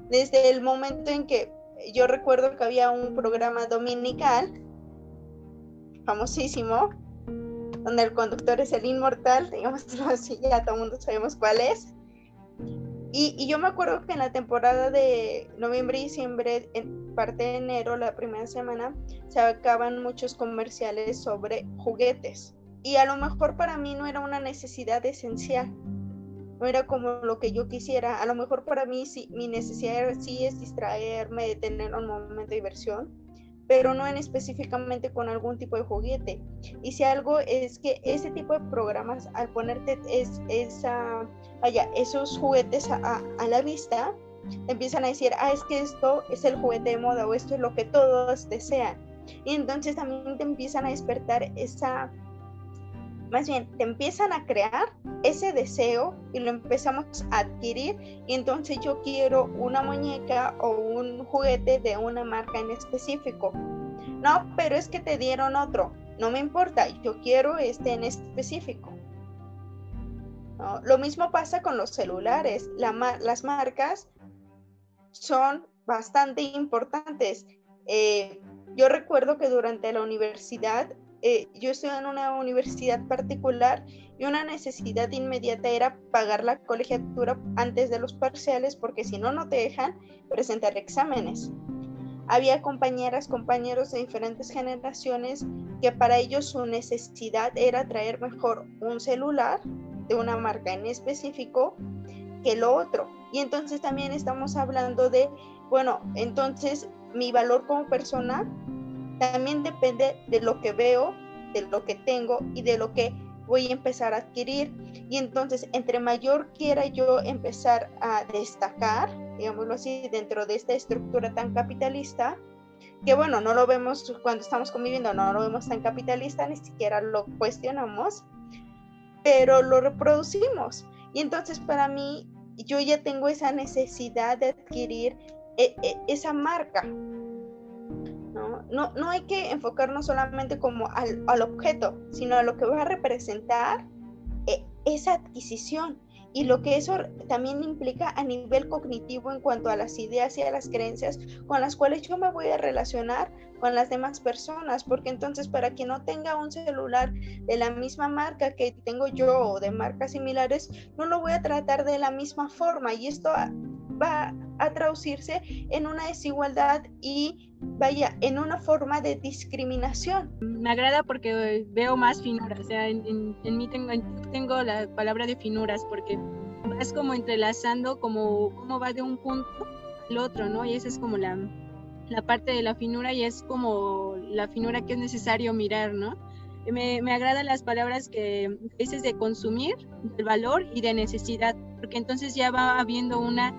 D: Desde el momento en que yo recuerdo que había un programa dominical, famosísimo, donde el conductor es el inmortal, digamos así, ya todo el mundo sabemos cuál es. Y, yo me acuerdo que en la temporada de noviembre y diciembre, en parte de enero, la primera semana, se acaban muchos comerciales sobre juguetes. Y a lo mejor para mí no era una necesidad esencial, no era como lo que yo quisiera. A lo mejor para mí sí, mi necesidad sí es distraerme, de tener un momento de diversión, pero no en específicamente con algún tipo de juguete. Y si algo es que ese tipo de programas, al ponerte es, esa, vaya, esos juguetes a, a la vista, empiezan a decir, ah, es que esto es el juguete de moda o esto es lo que todos desean. Y entonces también te empiezan a despertar esa más bien te empiezan a crear ese deseo y lo empezamos a adquirir y entonces yo quiero una muñeca o un juguete de una marca en específico. No, pero es que te dieron otro. No me importa, yo quiero este en específico. Lo mismo pasa con los celulares. las marcas son bastante importantes. Eh, yo recuerdo que durante la universidad eh, yo estoy en una universidad particular y una necesidad inmediata era pagar la colegiatura antes de los parciales porque si no, no te dejan presentar exámenes. Había compañeras, compañeros de diferentes generaciones que para ellos su necesidad era traer mejor un celular de una marca en específico que lo otro. Y entonces también estamos hablando de, bueno, entonces mi valor como persona también depende de lo que veo, de lo que tengo y de lo que voy a empezar a adquirir. Y entonces, entre mayor quiera yo empezar a destacar, digámoslo así, dentro de esta estructura tan capitalista, que bueno, no lo vemos cuando estamos conviviendo, no lo vemos tan capitalista, ni siquiera lo cuestionamos, pero lo reproducimos. Y entonces para mí, yo ya tengo esa necesidad de adquirir eh, eh, esa marca, ¿no? No, hay que enfocarnos solamente como al, objeto, sino a lo que va a representar eh, esa adquisición y lo que eso también implica a nivel cognitivo en cuanto a las ideas y a las creencias con las cuales yo me voy a relacionar con las demás personas, porque entonces para quien no tenga un celular de la misma marca que tengo yo o de marcas similares, no lo voy a tratar de la misma forma y esto va a traducirse en una desigualdad y vaya, en una forma de discriminación.
B: Me agrada porque veo más finuras, o sea, en, mí tengo, tengo la palabra de finuras porque vas como entrelazando como cómo va de un punto al otro, ¿no? Y esa es como la, la parte de la finura y es como la finura que es necesario mirar, ¿no? Me, me agradan las palabras que dices de consumir, del valor y de necesidad, porque entonces ya va habiendo una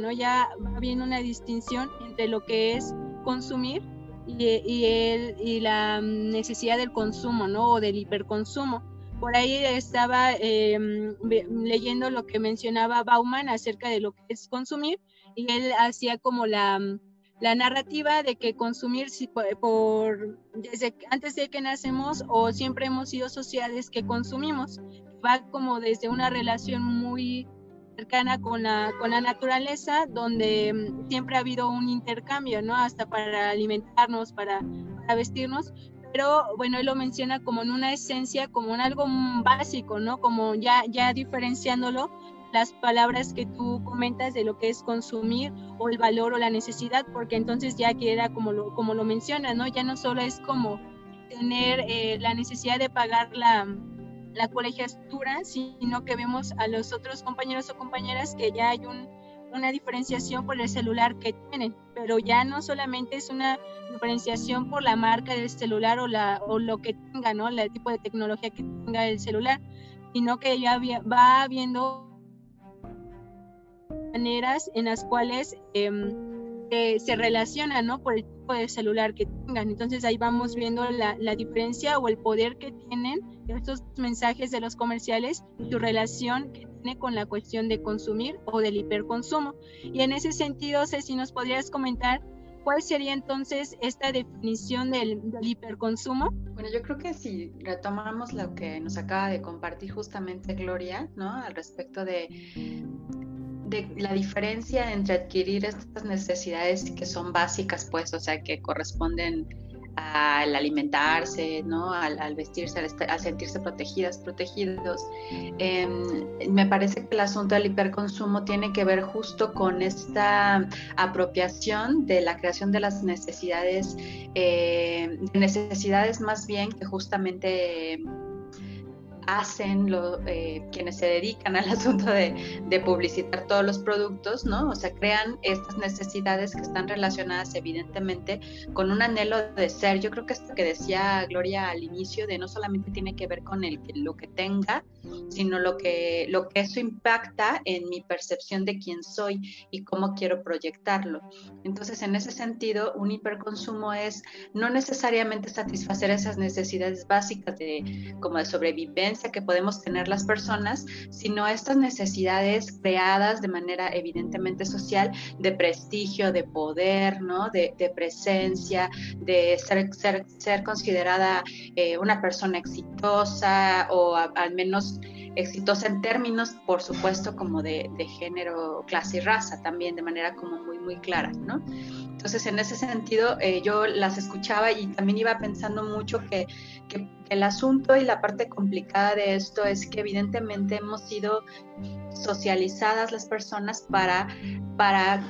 B: ¿no? Ya va una distinción entre lo que es consumir y, la necesidad del consumo, ¿no? O del hiperconsumo. Por ahí estaba em, leyendo lo que mencionaba Bauman acerca de lo que es consumir y él hacía como la, narrativa de que consumir por, desde antes de que nacemos o siempre hemos sido sociedades que consumimos va como desde una relación muy cercana con la, con la naturaleza, donde mm, siempre ha habido un intercambio, ¿no? Hasta para alimentarnos, para, para vestirnos, pero bueno, él lo menciona como en una esencia, como en algo básico, ¿no? Como ya, ya diferenciándolo las palabras que tú comentas de lo que es consumir o el valor o la necesidad, porque entonces ya queda como lo, como lo menciona, ¿no? Ya no solo es como tener eh, la necesidad de pagar la, la colegiatura, sino que vemos a los otros compañeros o compañeras que ya hay un, una diferenciación por el celular que tienen, pero ya no solamente es una diferenciación por la marca del celular o, la, o lo que tenga, ¿no? El tipo de tecnología que tenga el celular, sino que ya va habiendo maneras en las cuales em, se relacionan, ¿no? Por el tipo de celular que tengan. Entonces ahí vamos viendo la, la, diferencia o el poder que tienen estos mensajes de los comerciales y su relación que tiene con la cuestión de consumir o del hiperconsumo. Y en ese sentido, si nos podrías comentar ¿Cuál sería entonces esta definición del, del, hiperconsumo?
C: Bueno, yo creo que si retomamos lo que nos acaba de compartir justamente Gloria, ¿no? Al respecto de de la diferencia entre adquirir estas necesidades que son básicas, pues, o sea, que corresponden al alimentarse, ¿no? al, vestirse, al, sentirse protegidas, protegidos. Em, me parece que el asunto del hiperconsumo tiene que ver justo con esta apropiación de la creación de las necesidades, eh, necesidades más bien que justamente hacen eh, quienes se dedican al asunto de, de, publicitar todos los productos, ¿no? O sea, crean estas necesidades que están relacionadas evidentemente con un anhelo de ser. Yo creo que esto que decía Gloria al inicio, de no solamente tiene que ver con el, lo que tenga, sino lo que, lo que eso impacta en mi percepción de quién soy y cómo quiero proyectarlo. Entonces, en ese sentido, un hiperconsumo es no necesariamente satisfacer esas necesidades básicas de, como de sobrevivencia que podemos tener las personas, sino estas necesidades creadas de manera evidentemente social, de prestigio, de poder, ¿no? de, presencia, de ser, considerada eh, una persona exitosa o al menos exitosa en términos, por supuesto, como de, género, clase y raza, también de manera como muy, muy clara, ¿no? Entonces, en ese sentido, eh, yo las escuchaba y también iba pensando mucho que, que, el asunto y la parte complicada de esto es que evidentemente hemos sido socializadas las personas para, para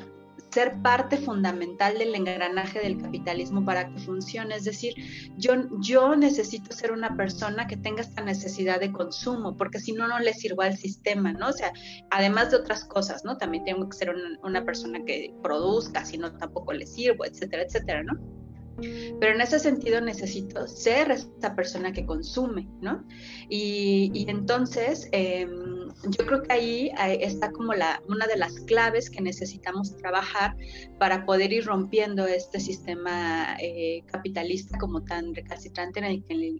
C: ser parte fundamental del engranaje del capitalismo para que funcione. Es decir, yo, yo necesito ser una persona que tenga esta necesidad de consumo, porque si no, no le sirvo al sistema, ¿no? O sea, además de otras cosas, ¿no? También tengo que ser una, una persona que produzca, si no, tampoco le sirvo, etcétera, etcétera, ¿no? Pero en ese sentido necesito ser esa persona que consume, ¿no? Y, entonces em, yo creo que ahí está como la, una de las claves que necesitamos trabajar para poder ir rompiendo este sistema eh, capitalista como tan recalcitrante en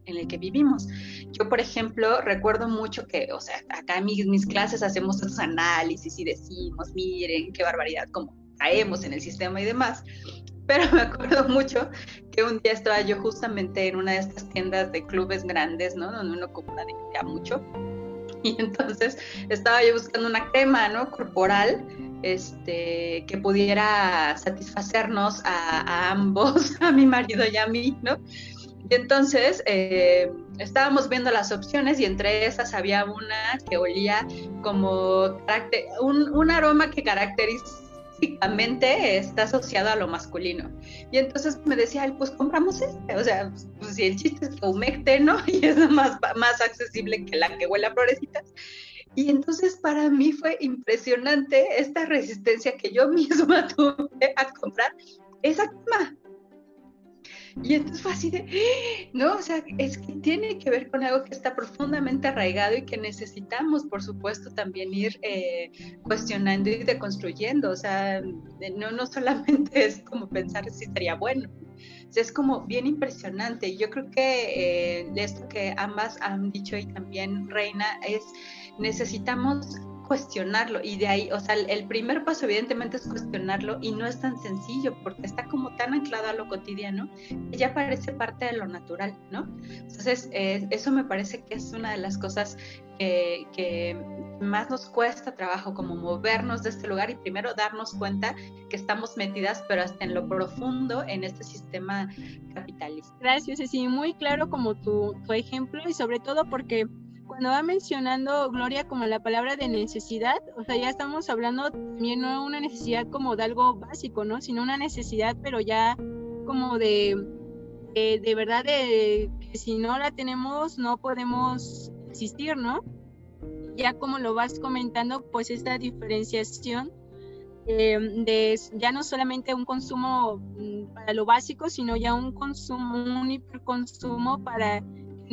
C: el, que vivimos. Yo, por ejemplo, recuerdo mucho que, o sea, acá en mis, mis clases hacemos esos análisis y decimos, miren, qué barbaridad, cómo caemos en el sistema y demás. Pero me acuerdo mucho que un día estaba yo justamente en una de estas tiendas de clubes grandes, ¿no? Donde uno compra de ya mucho. Y entonces estaba yo buscando una crema, ¿no? Corporal, este, que pudiera satisfacernos a, ambos, a mi marido y a mí, ¿no? Y entonces eh, estábamos viendo las opciones y entre esas había una que olía como un, un aroma que caracteriza está asociado a lo masculino. Y entonces me decía él, pues compramos este. O sea, pues, si el chiste es que humecte, ¿no? Y es más, más accesible que la que huele a florecitas. Y entonces para mí fue impresionante esta resistencia que yo misma tuve a comprar esa cama. Y entonces fue así de, no, o sea, es que tiene que ver con algo que está profundamente arraigado y que necesitamos, por supuesto, también ir eh, cuestionando y deconstruyendo. O sea, no, no solamente es como pensar si estaría bueno, es como bien impresionante. Yo creo que eh, esto que ambas han dicho y también Reina es necesitamos cuestionarlo y de ahí, o sea, el primer paso evidentemente es cuestionarlo y no es tan sencillo porque está como tan anclado a lo cotidiano que ya parece parte de lo natural, ¿no? Entonces, eh, eso me parece que es una de las cosas que, más nos cuesta trabajo, como movernos de este lugar y primero darnos cuenta que estamos metidas, pero hasta en lo profundo, en este sistema capitalista.
B: Gracias, sí, muy claro como tu ejemplo y sobre todo porque cuando va mencionando Gloria como la palabra de necesidad, o sea, ya estamos hablando también no una necesidad como de algo básico, ¿no? Sino una necesidad, pero ya como de, de, verdad, de que si no la tenemos, no podemos existir, ¿no? Ya como lo vas comentando, pues esta diferenciación eh, de ya no solamente un consumo mm, para lo básico, sino ya un consumo, un hiperconsumo para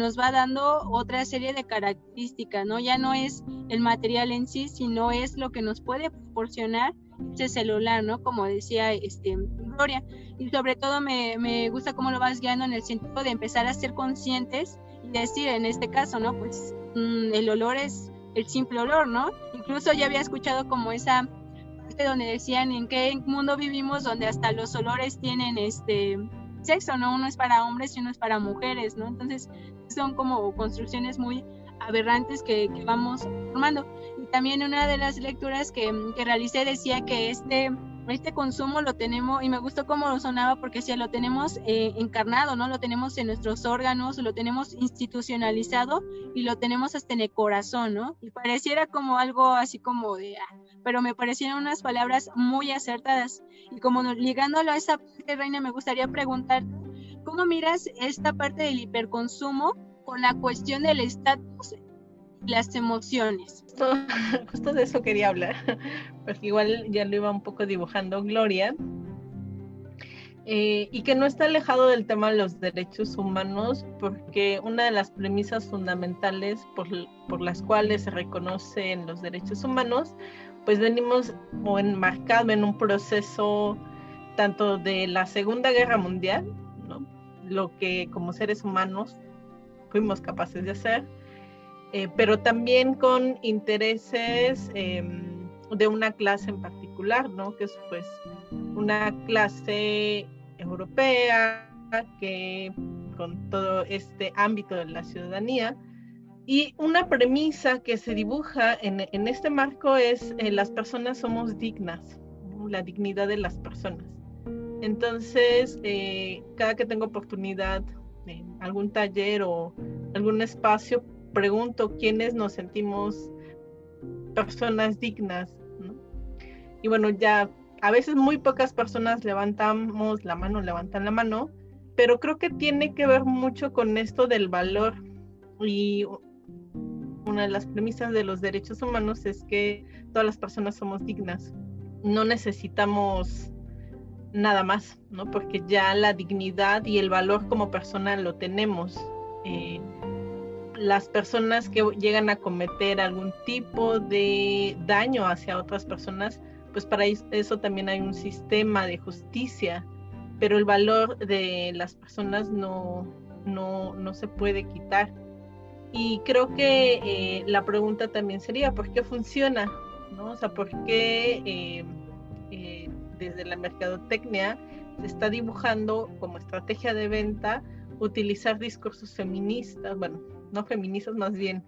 B: nos va dando otra serie de características, ¿no? Ya no es el material en sí, sino es lo que nos puede proporcionar ese celular, ¿no? Como decía este, Gloria. Y sobre todo me, me gusta cómo lo vas guiando en el sentido de empezar a ser conscientes y decir, en este caso, ¿no? Pues mm, el olor es el simple olor, ¿no? Incluso ya había escuchado como esa parte donde decían en qué mundo vivimos donde hasta los olores tienen este sexo, ¿no? Uno es para hombres y uno es para mujeres, ¿no? Entonces son como construcciones muy aberrantes que, vamos formando. Y también una de las lecturas que, que, realicé decía que este, este consumo lo tenemos, y me gustó cómo lo sonaba porque si lo tenemos eh, encarnado, ¿no? Lo tenemos en nuestros órganos, lo tenemos institucionalizado y lo tenemos hasta en el corazón, ¿no? Y pareciera como algo así como de, ah, pero me parecieron unas palabras muy acertadas. Y como ligándolo a esa parte, Reina, me gustaría preguntar ¿Cómo miras esta parte del hiperconsumo con la cuestión del estatus las emociones?
E: Justo, de eso quería hablar, porque igual ya lo iba un poco dibujando Gloria. Eh, y que no está alejado del tema de los derechos humanos, porque una de las premisas fundamentales por, por las cuales se reconocen los derechos humanos, pues venimos o enmarcado en un proceso tanto de la Segunda Guerra Mundial, lo que como seres humanos fuimos capaces de hacer, eh, pero también con intereses em, de una clase en particular, ¿no? Que es pues una clase europea que con todo este ámbito de la ciudadanía y una premisa que se dibuja en, en este marco es eh, las personas somos dignas, la dignidad de las personas. Entonces, eh, cada que tengo oportunidad en algún taller o algún espacio, pregunto quiénes nos sentimos personas dignas. Y bueno, ya a veces muy pocas personas levantamos la mano, levantan la mano, pero creo que tiene que ver mucho con esto del valor. Y una de las premisas de los derechos humanos es que todas las personas somos dignas. No necesitamos nada más, ¿no? Porque ya la dignidad y el valor como persona lo tenemos. Eh, las personas que llegan a cometer algún tipo de daño hacia otras personas, pues para eso también hay un sistema de justicia, pero el valor de las personas no, no, no se puede quitar. Y creo que eh, la pregunta también sería, ¿por qué funciona? ¿No? O sea, ¿por qué eh, desde la mercadotecnia se está dibujando como estrategia de venta utilizar discursos feministas, bueno, no feministas, más bien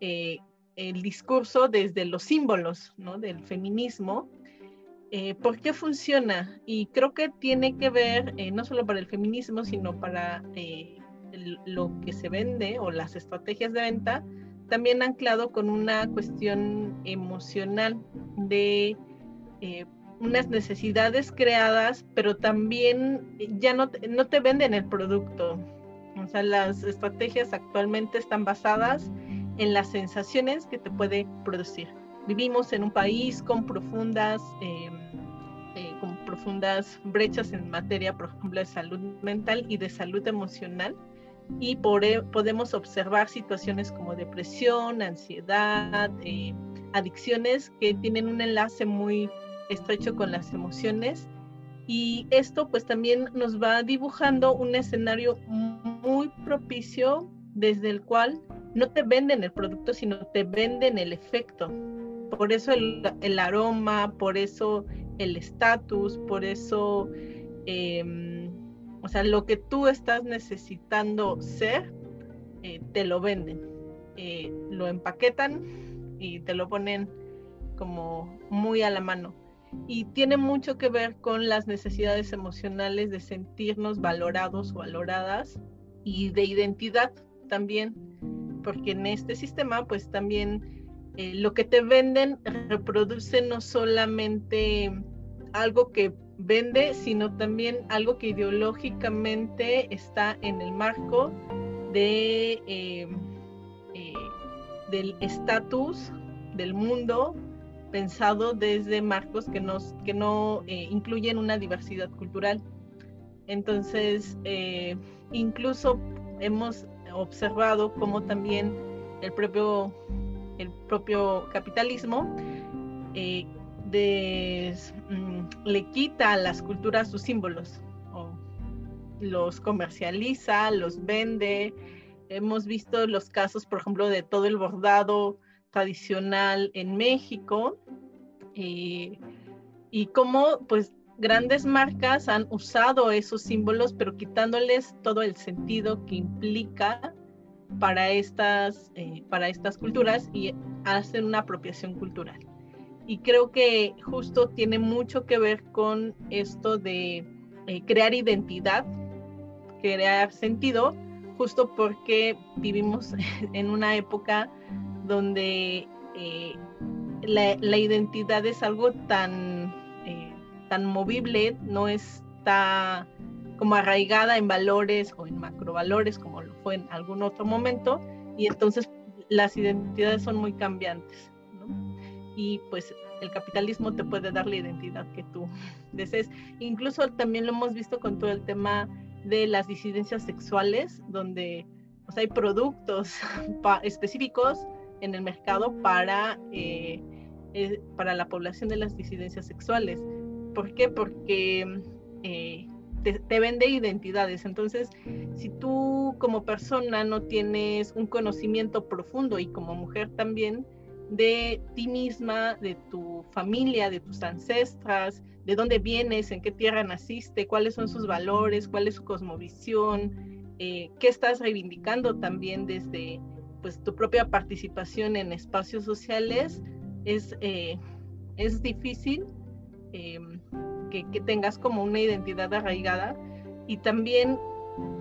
E: eh, el discurso desde los símbolos ¿no? del feminismo. Eh, ¿Por qué funciona? Y creo que tiene que ver eh, no solo para el feminismo, sino para lo que se vende o las estrategias de venta, también anclado con una cuestión emocional de unas necesidades creadas, pero también ya no, no te venden el producto. O sea, las estrategias actualmente están basadas en las sensaciones que te puede producir. Vivimos en un país con profundas, em, eh, con profundas brechas en materia, por ejemplo, de salud mental y de salud emocional. Y por, podemos observar situaciones como depresión, ansiedad, eh, adicciones que tienen un enlace muy estrecho con las emociones y esto pues también nos va dibujando un escenario muy propicio desde el cual no te venden el producto, sino te venden el efecto. por eso el, aroma, por eso el estatus, por eso, em, o sea, lo que tú estás necesitando ser, eh, te lo venden, eh, lo empaquetan y te lo ponen como muy a la mano. Y tiene mucho que ver con las necesidades emocionales de sentirnos valorados o valoradas y de identidad también, porque en este sistema pues también eh, lo que te venden reproduce no solamente algo que vende, sino también algo que ideológicamente está en el marco eh, eh, del estatus del mundo pensado desde marcos que, que no incluyen una diversidad cultural. Entonces, incluso hemos observado cómo también el propio, el propio capitalismo eh, mm, le quita a las culturas sus símbolos, o los comercializa, los vende. Hemos visto los casos, por ejemplo, de todo el bordado tradicional en México eh, y cómo pues grandes marcas han usado esos símbolos, pero quitándoles todo el sentido que implica para estas, eh, para estas culturas y hacen una apropiación cultural. Y creo que justo tiene mucho que ver con esto de eh, crear identidad, crear sentido, justo porque vivimos en una época donde eh, la, identidad es algo tan tan movible, no está como arraigada en valores o en macrovalores como lo fue en algún otro momento y entonces las identidades son muy cambiantes. Y pues el capitalismo te puede dar la identidad que tú desees. Incluso también lo hemos visto con todo el tema de las disidencias sexuales, donde hay productos específicos en el mercado para, eh, eh, para la población de las disidencias sexuales. ¿Por qué? Porque eh, te, vende identidades. Entonces, si tú como persona no tienes un conocimiento profundo y como mujer también de ti misma, de tu familia, de tus ancestras, de dónde vienes, en qué tierra naciste, cuáles son sus valores, cuál es su cosmovisión, qué estás reivindicando también desde pues, tu propia participación en espacios sociales, es, eh, es difícil Em, que, tengas como una identidad arraigada. Y también,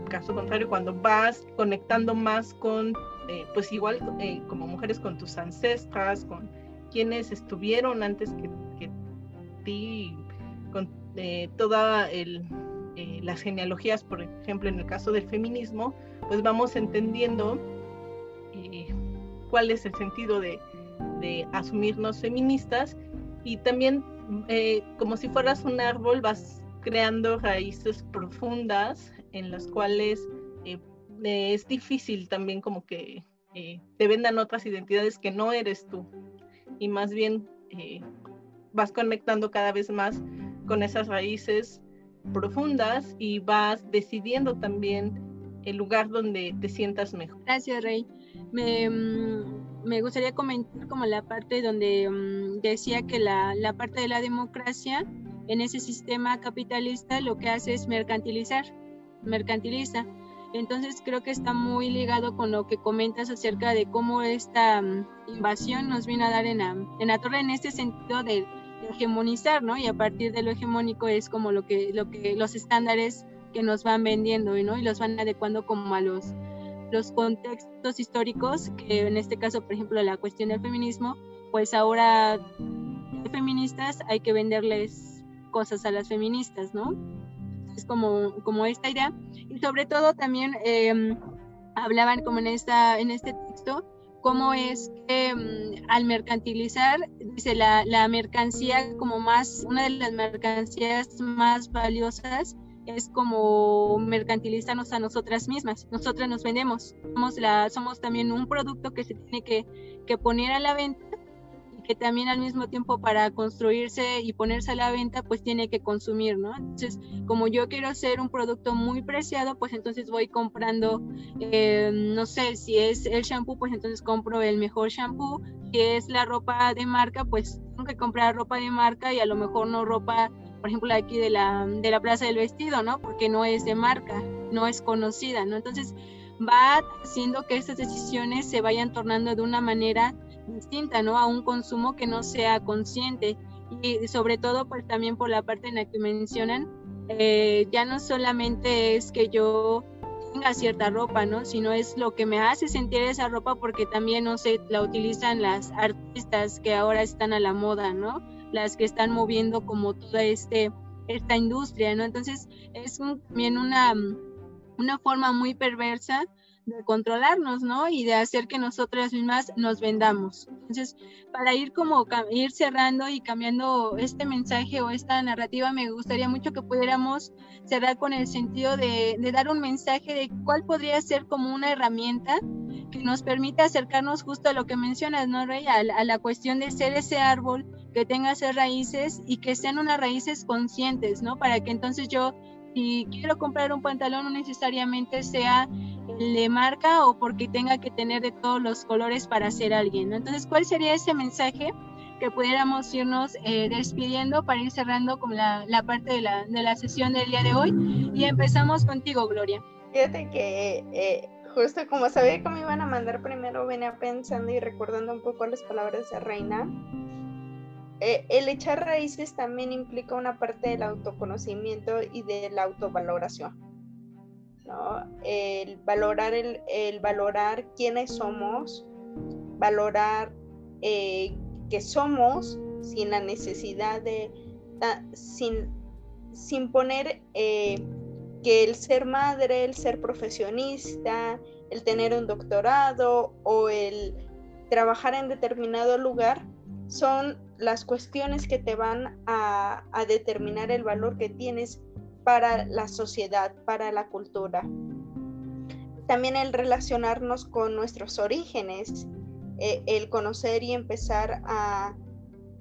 E: caso contrario, cuando vas conectando más con, eh, pues igual eh, como mujeres con tus ancestras, con quienes estuvieron antes que, que ti, con eh, todas las genealogías, por ejemplo, en el caso del feminismo, pues vamos entendiendo cuál es el sentido de, de asumirnos feministas y también eh, como si fueras un árbol, vas creando raíces profundas en las cuales eh, es difícil también como que eh, te vendan otras identidades que no eres tú. Y más bien vas conectando cada vez más con esas raíces profundas y vas decidiendo también el lugar donde te sientas mejor.
B: Gracias, Rey. Me, mm, me gustaría comentar como la parte donde mm, decía que la, la, parte de la democracia en ese sistema capitalista lo que hace es mercantilizar, mercantiliza. Entonces creo que está muy ligado con lo que comentas acerca de cómo esta mm, invasión nos viene a dar en la, en la torre en este sentido de, hegemonizar, ¿no? Y a partir de lo hegemónico es como lo que, lo que los estándares que nos van vendiendo, ¿no? Y los van adecuando como a los los contextos históricos, que en este caso, por ejemplo, la cuestión del feminismo, pues ahora feministas hay que venderles cosas a las feministas, ¿no? Es como, como esta idea. Y sobre todo también em, hablaban como en, esta, en este texto, cómo es que em, al mercantilizar, dice la, la mercancía como más, una de las mercancías más valiosas es como mercantilizarnos a nosotras mismas. Nosotras nos vendemos, somos, la, somos también un producto que se tiene que, que poner a la venta y que también al mismo tiempo para construirse y ponerse a la venta, pues tiene que consumir, ¿no? Entonces, como yo quiero ser un producto muy preciado, pues entonces voy comprando, eh, no sé, si es el shampoo, pues entonces compro el mejor shampoo, si es la ropa de marca, pues tengo que comprar ropa de marca y a lo mejor no ropa, por ejemplo, aquí de la, de la Plaza del Vestido, ¿no? Porque no es de marca, no es conocida, ¿no? Entonces, va haciendo que estas decisiones se vayan tornando de una manera distinta, ¿no? A un consumo que no sea consciente y sobre todo pues también por la parte en la que mencionan, eh, ya no solamente es que yo tenga cierta ropa, ¿no? Sino es lo que me hace sentir esa ropa porque también, no sé, la utilizan las artistas que ahora están a la moda, ¿no? Las que están moviendo como toda este, esta industria, ¿no? Entonces es también una, una forma muy perversa de controlarnos, ¿no? Y de hacer que nosotras mismas nos vendamos. Entonces, para ir como ir cerrando y cambiando este mensaje o esta narrativa, me gustaría mucho que pudiéramos cerrar con el sentido de, dar un mensaje de cuál podría ser como una herramienta que nos permita acercarnos justo a lo que mencionas, ¿no, Rey? A, la cuestión de ser ese árbol que tenga esas raíces y que sean unas raíces conscientes, ¿no? Para que entonces yo si quiero comprar un pantalón no necesariamente sea el de marca o porque tenga que tener de todos los colores para ser alguien. Entonces, ¿cuál sería ese mensaje que pudiéramos irnos eh, despidiendo para ir cerrando con la, parte de la, de la, sesión del día de hoy? Y empezamos contigo, Gloria.
D: Fíjate que eh, justo como sabía que me iban a mandar primero, venía pensando y recordando un poco las palabras de Reina eh, el echar raíces también implica una parte del autoconocimiento y de la autovaloración. ¿no? El valorar, el, valorar quiénes somos, valorar eh, que somos sin la necesidad de, sin, sin poner eh, que el ser madre, el ser profesionista, el tener un doctorado o el trabajar en determinado lugar son las cuestiones que te van a, determinar el valor que tienes para la sociedad, para la cultura. También el relacionarnos con nuestros orígenes, eh, el conocer y empezar a,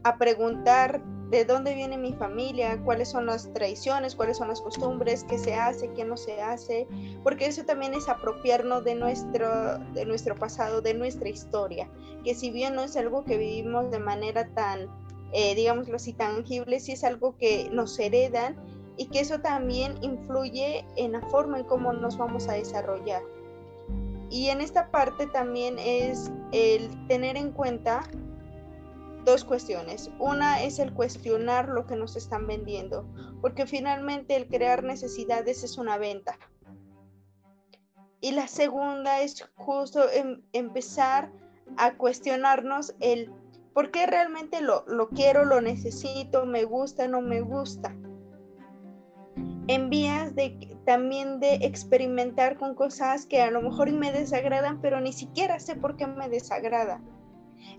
D: a preguntar de dónde viene mi familia, cuáles son las tradiciones, cuáles son las costumbres, qué se hace, qué no se hace, porque eso también es apropiarnos de nuestro, de nuestro pasado, de nuestra historia, que si bien no es algo que vivimos de manera tan, eh, digámoslo así, tangible, sí es algo que nos heredan y que eso también influye en la forma en cómo nos vamos a desarrollar. Y en esta parte también es el tener en cuenta dos cuestiones. Una es el cuestionar lo que nos están vendiendo, porque finalmente el crear necesidades es una venta. Y la segunda es justo em, empezar a cuestionarnos el por qué realmente lo, lo quiero, lo necesito, me gusta, no me gusta. En vías de también de experimentar con cosas que a lo mejor me desagradan, pero ni siquiera sé por qué me desagrada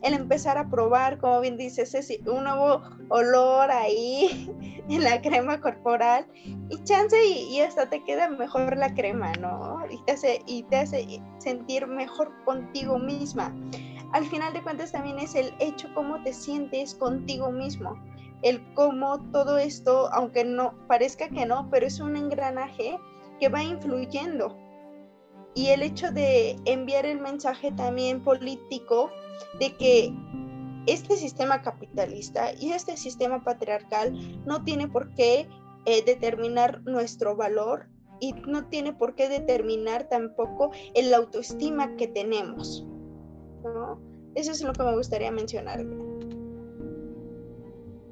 D: el empezar a probar, como bien dices, un nuevo olor ahí en la crema corporal y chance y, hasta te queda mejor la crema, ¿no? Y te, hace, y te hace sentir mejor contigo misma. Al final de cuentas también es el hecho cómo te sientes contigo mismo, el cómo todo esto, aunque no parezca que no, pero es un engranaje que va influyendo. Y el hecho de enviar el mensaje también político de que este sistema capitalista y este sistema patriarcal no tiene por qué eh, determinar nuestro valor y no tiene por qué determinar tampoco el autoestima que tenemos. Eso es lo que me gustaría mencionar.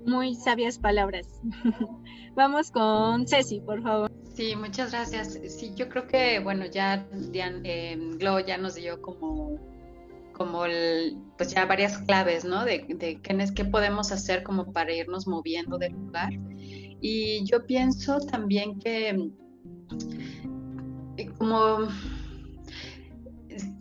B: Muy sabias palabras. Vamos con Ceci, por favor.
C: Sí, muchas gracias. Sí, yo creo que, bueno, ya eh, Glo ya nos dio como como el, pues ya varias claves, ¿no? De, de qué, qué podemos hacer como para irnos moviendo del lugar. Y yo pienso también que eh, como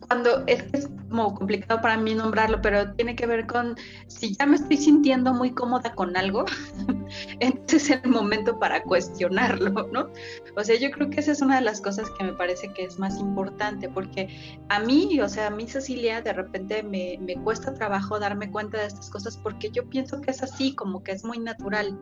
C: cuando es, es como complicado para mí nombrarlo, pero tiene que ver con si ya me estoy sintiendo muy cómoda con algo, entonces es el momento para cuestionarlo, ¿no? O sea, yo creo que esa es una de las cosas que me parece que es más importante, porque a mí, o sea, a mí Cecilia, de repente me, me cuesta trabajo darme cuenta de estas cosas porque yo pienso que es así, como que es muy natural.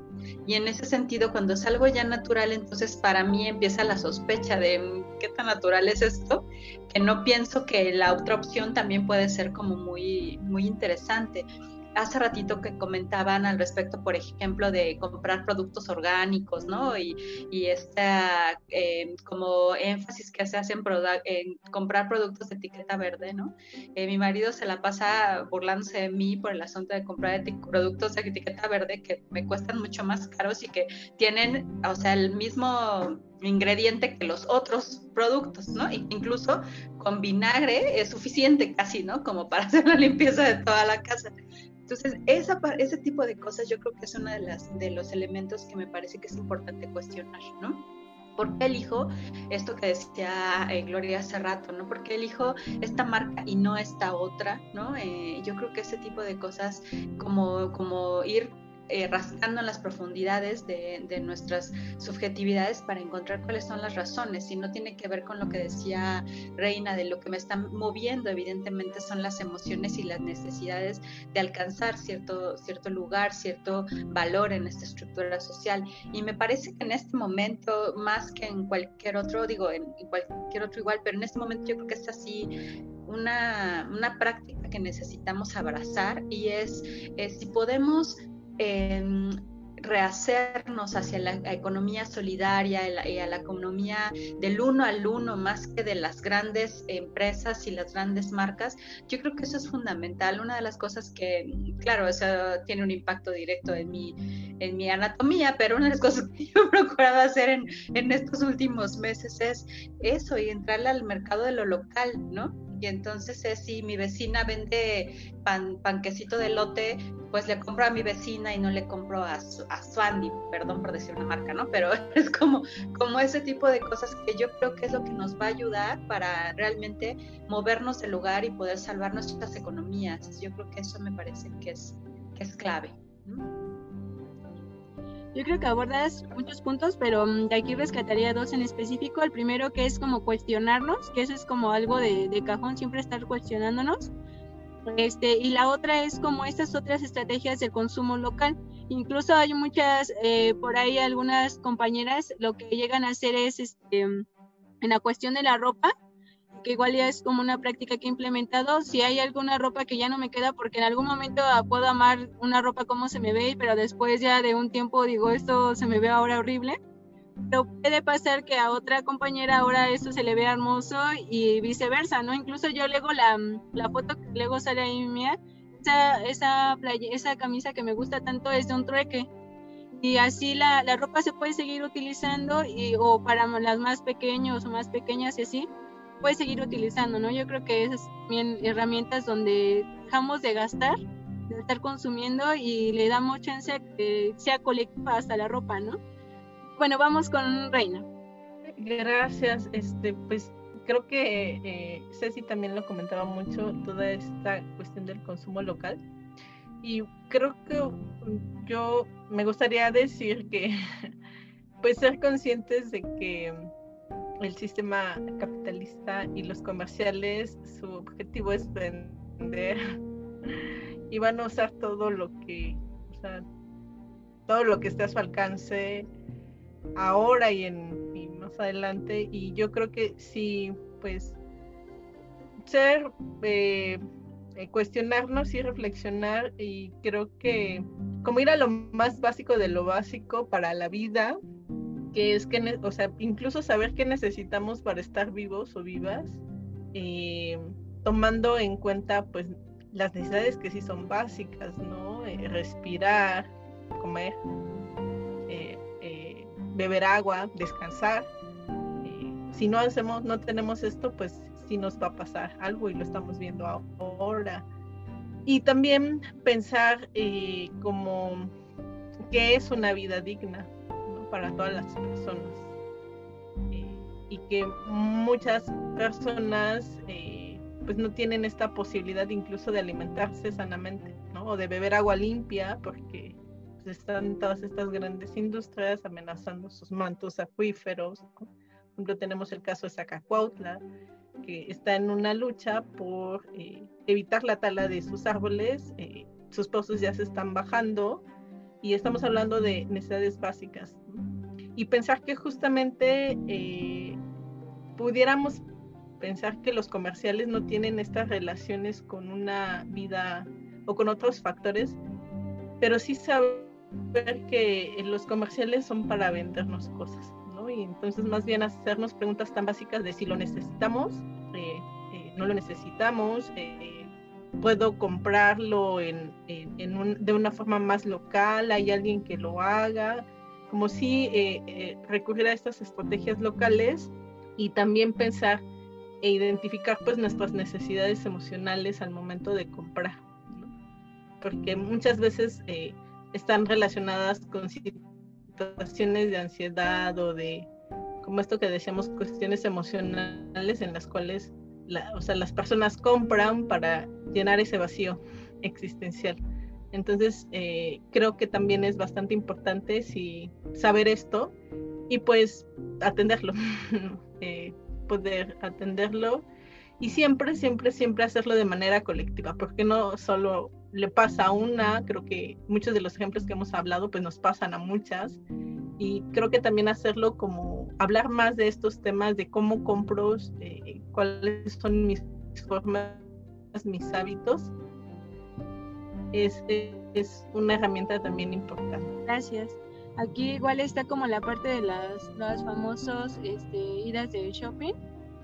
C: Y en ese sentido, cuando es algo ya natural, entonces para mí empieza la sospecha de qué tan natural es esto, que no pienso que la otra opción también puede ser como muy, muy interesante hace ratito que comentaban al respecto, por ejemplo, de comprar productos orgánicos, ¿no? Y, y esta eh, como énfasis que se hace en, en, comprar productos de etiqueta verde, ¿no? Eh, mi marido se la pasa burlándose de mí por el asunto de comprar productos de etiqueta verde que me cuestan mucho más caros y que tienen, o sea, el mismo ingrediente que los otros productos, ¿no? Incluso con vinagre es suficiente casi, ¿no? Como para hacer la limpieza de toda la casa. Entonces, esa, ese tipo de cosas yo creo que es uno de, las, de los elementos que me parece que es importante cuestionar, ¿no? ¿Por qué elijo esto que decía eh, Gloria hace rato, ¿no? ¿Por qué elijo esta marca y no esta otra, ¿no? Eh, yo creo que ese tipo de cosas, como, como ir eh, rascando en las profundidades de, nuestras subjetividades para encontrar cuáles son las razones. Y no tiene que ver con lo que decía Reina, de lo que me está moviendo, evidentemente son las emociones y las necesidades de alcanzar cierto, cierto lugar, cierto valor en esta estructura social. Y me parece que en este momento, más que en cualquier otro, digo, en, cualquier otro igual, pero en este momento yo creo que es así una, una práctica que necesitamos abrazar y es eh, si podemos rehacernos hacia la economía solidaria y a la economía del uno al uno más que de las grandes empresas y las grandes marcas, yo creo que eso es fundamental. Una de las cosas que, claro, eso tiene un impacto directo en mi, en mi anatomía, pero una de las cosas que yo he procurado hacer en, en estos últimos meses es eso y entrarle al mercado de lo local, ¿no? Y entonces es si mi vecina vende pan, panquecito de lote, pues le compro a mi vecina y no le compro a, a Swandy, perdón por decir una marca, ¿no? Pero es como, como ese tipo de cosas que yo creo que es lo que nos va a ayudar para realmente movernos del lugar y poder salvar nuestras economías. Yo creo que eso me parece que es, que es clave.
B: Yo creo que abordas muchos puntos, pero mm, de aquí rescataría dos en específico. El primero que es como cuestionarnos, que eso es como algo de, cajón, siempre estar cuestionándonos. Este, y la otra es como estas otras estrategias del consumo local. Incluso hay muchas, eh, por ahí algunas compañeras lo que llegan a hacer es, este, en la cuestión de la ropa, que igual ya es como una práctica que he implementado. Si hay alguna ropa que ya no me queda, porque en algún momento puedo amar una ropa como se me ve, pero después ya de un tiempo digo, esto se me ve ahora horrible. Pero puede pasar que a otra compañera ahora esto se le vea hermoso y viceversa, ¿no? Incluso yo luego la, la foto que luego sale ahí mía, esa, esa, playa, esa camisa que me gusta tanto es de un trueque y así la, la, ropa se puede seguir utilizando y, o para las más pequeños o más pequeñas y así puede seguir utilizando, ¿no? Yo creo que esas también herramientas donde dejamos de gastar, de estar consumiendo y le damos chance a que sea colectiva hasta la ropa, ¿no? Bueno, vamos con Reina.
E: Gracias, este, pues creo que eh, Ceci también lo comentaba mucho, toda esta cuestión del consumo local. Y creo que yo me gustaría decir que, pues ser conscientes de que el sistema capitalista y los comerciales, su objetivo es vender y van a usar todo lo que, o todo lo que esté a su alcance ahora y, en, más adelante. Y yo creo que sí, pues, ser, eh, eh, cuestionarnos y reflexionar y creo que como ir a lo más básico de lo básico para la vida, que es que, o sea, incluso saber qué necesitamos para estar vivos o vivas, eh, tomando en cuenta, pues, las necesidades que sí son básicas, ¿no? Eh, respirar, comer, eh, beber agua, descansar. si no hacemos, no tenemos esto, pues sí nos va a pasar algo y lo estamos viendo ahora. Y también pensar como qué es una vida digna, para todas las personas. Eh, y que muchas personas eh, pues no tienen esta posibilidad incluso de alimentarse sanamente, ¿no? O de beber agua limpia porque pues están todas estas grandes industrias amenazando sus mantos acuíferos. Por ejemplo, tenemos el caso de Zacacuautla, que está en una lucha por eh, evitar la tala de sus árboles. Eh, sus pozos ya se están bajando y estamos hablando de necesidades básicas. Y pensar que justamente eh, pudiéramos pensar que los comerciales no tienen estas relaciones con una vida o con otros factores, pero sí saber que los comerciales son para vendernos cosas, ¿no? Y entonces más bien hacernos preguntas tan básicas de si lo necesitamos, eh, eh, no lo necesitamos, eh, puedo comprarlo en, de una forma más local, hay alguien que lo haga, como si recurrir a estas estrategias locales y también pensar e identificar pues nuestras necesidades emocionales al momento de comprar, porque muchas veces están relacionadas con situaciones de ansiedad o de, como esto que decíamos, cuestiones emocionales en las cuales o sea, las personas compran para llenar ese vacío existencial. Entonces, eh, creo que también es bastante importante si, saber esto y pues atenderlo, eh, poder atenderlo y siempre, siempre, siempre hacerlo de manera colectiva, porque no solo le pasa a una, creo que muchos de los ejemplos que hemos hablado pues nos pasan a muchas y creo que también hacerlo como hablar más de estos temas de cómo compro, eh, cuáles son mis formas, mis hábitos, es, es una herramienta también importante.
B: Gracias. Aquí igual está como la parte de las, las famosas este, idas de shopping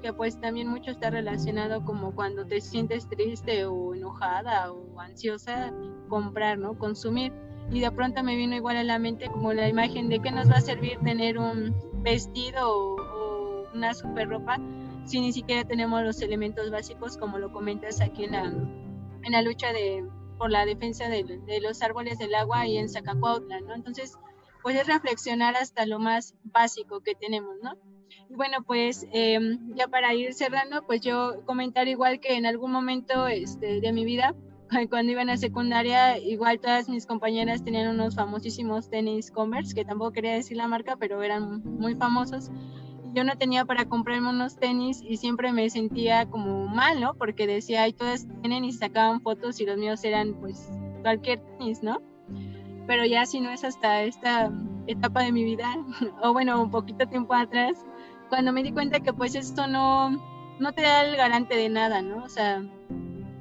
B: que pues también mucho está relacionado como cuando te sientes triste o enojada o ansiosa, comprar, ¿no? Consumir. Y de pronto me vino igual a la mente como la imagen de que nos va a servir tener un vestido o, una super ropa si ni siquiera tenemos los elementos básicos como lo comentas aquí en la, en la lucha de, por la defensa de, de los árboles del agua y en Zacacuautla, ¿no? Entonces, puedes reflexionar hasta lo más básico que tenemos, ¿no? Y bueno, pues em, ya para ir cerrando, pues yo comentar igual que en algún momento este, de mi vida, cuando iba a la secundaria, igual todas mis compañeras tenían unos famosísimos tenis Converse, que tampoco quería decir la marca, pero eran muy famosos. Yo no tenía para comprarme unos tenis y siempre me sentía como mal, ¿no? Porque decía, ay, todas tienen y sacaban fotos y los míos eran pues cualquier tenis, ¿no? Pero ya si no es hasta esta etapa de mi vida, o bueno, un poquito tiempo atrás, cuando me di cuenta que pues esto no, no te da el garante de nada, ¿no? O sea,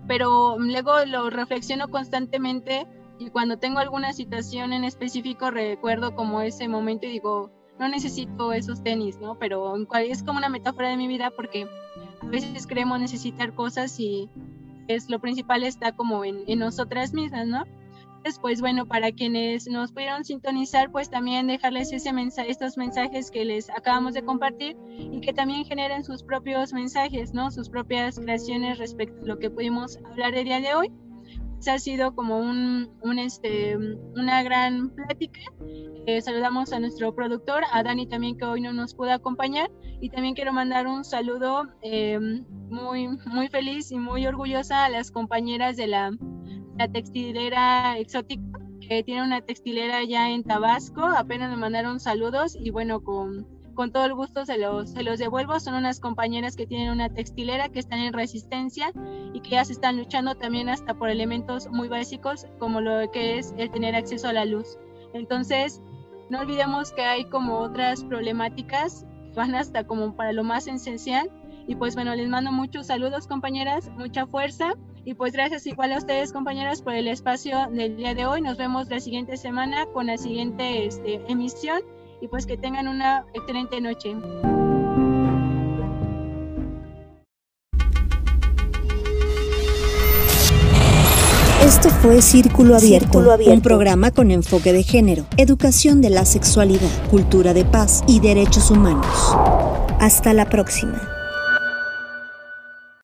B: pero luego lo reflexiono constantemente y cuando tengo alguna situación en específico recuerdo como ese momento y digo, no necesito esos tenis, ¿no? Pero es como una metáfora de mi vida porque a veces creemos necesitar cosas y es lo principal está como en, en nosotras mismas, ¿no? pues bueno, para quienes nos pudieron sintonizar, pues también dejarles ese mensaje, estos mensajes que les acabamos de compartir y que también generen sus propios mensajes, ¿no? Sus propias creaciones respecto a lo que pudimos hablar el día de hoy. Pues ha sido como un, un este, una gran plática. Eh, saludamos a nuestro productor, a Dani también que hoy no nos pudo acompañar y también quiero mandar un saludo eh, muy, muy feliz y muy orgullosa a las compañeras de la la textilera exótica, que tiene una textilera ya en Tabasco. Apenas me mandaron saludos y bueno, con, con todo el gusto se los, se los devuelvo. Son unas compañeras que tienen una textilera que están en resistencia y que ya se están luchando también hasta por elementos muy básicos como lo que es el tener acceso a la luz. Entonces, no olvidemos que hay como otras problemáticas que van hasta como para lo más esencial. Y pues bueno, les mando muchos saludos compañeras, mucha fuerza y pues gracias igual a ustedes compañeras por el espacio del día de hoy. Nos vemos la siguiente semana con la siguiente este, emisión y pues que tengan una excelente noche.
A: Esto fue Círculo Abierto, un programa con enfoque de género, educación de la sexualidad, cultura de paz y derechos humanos. Hasta la próxima.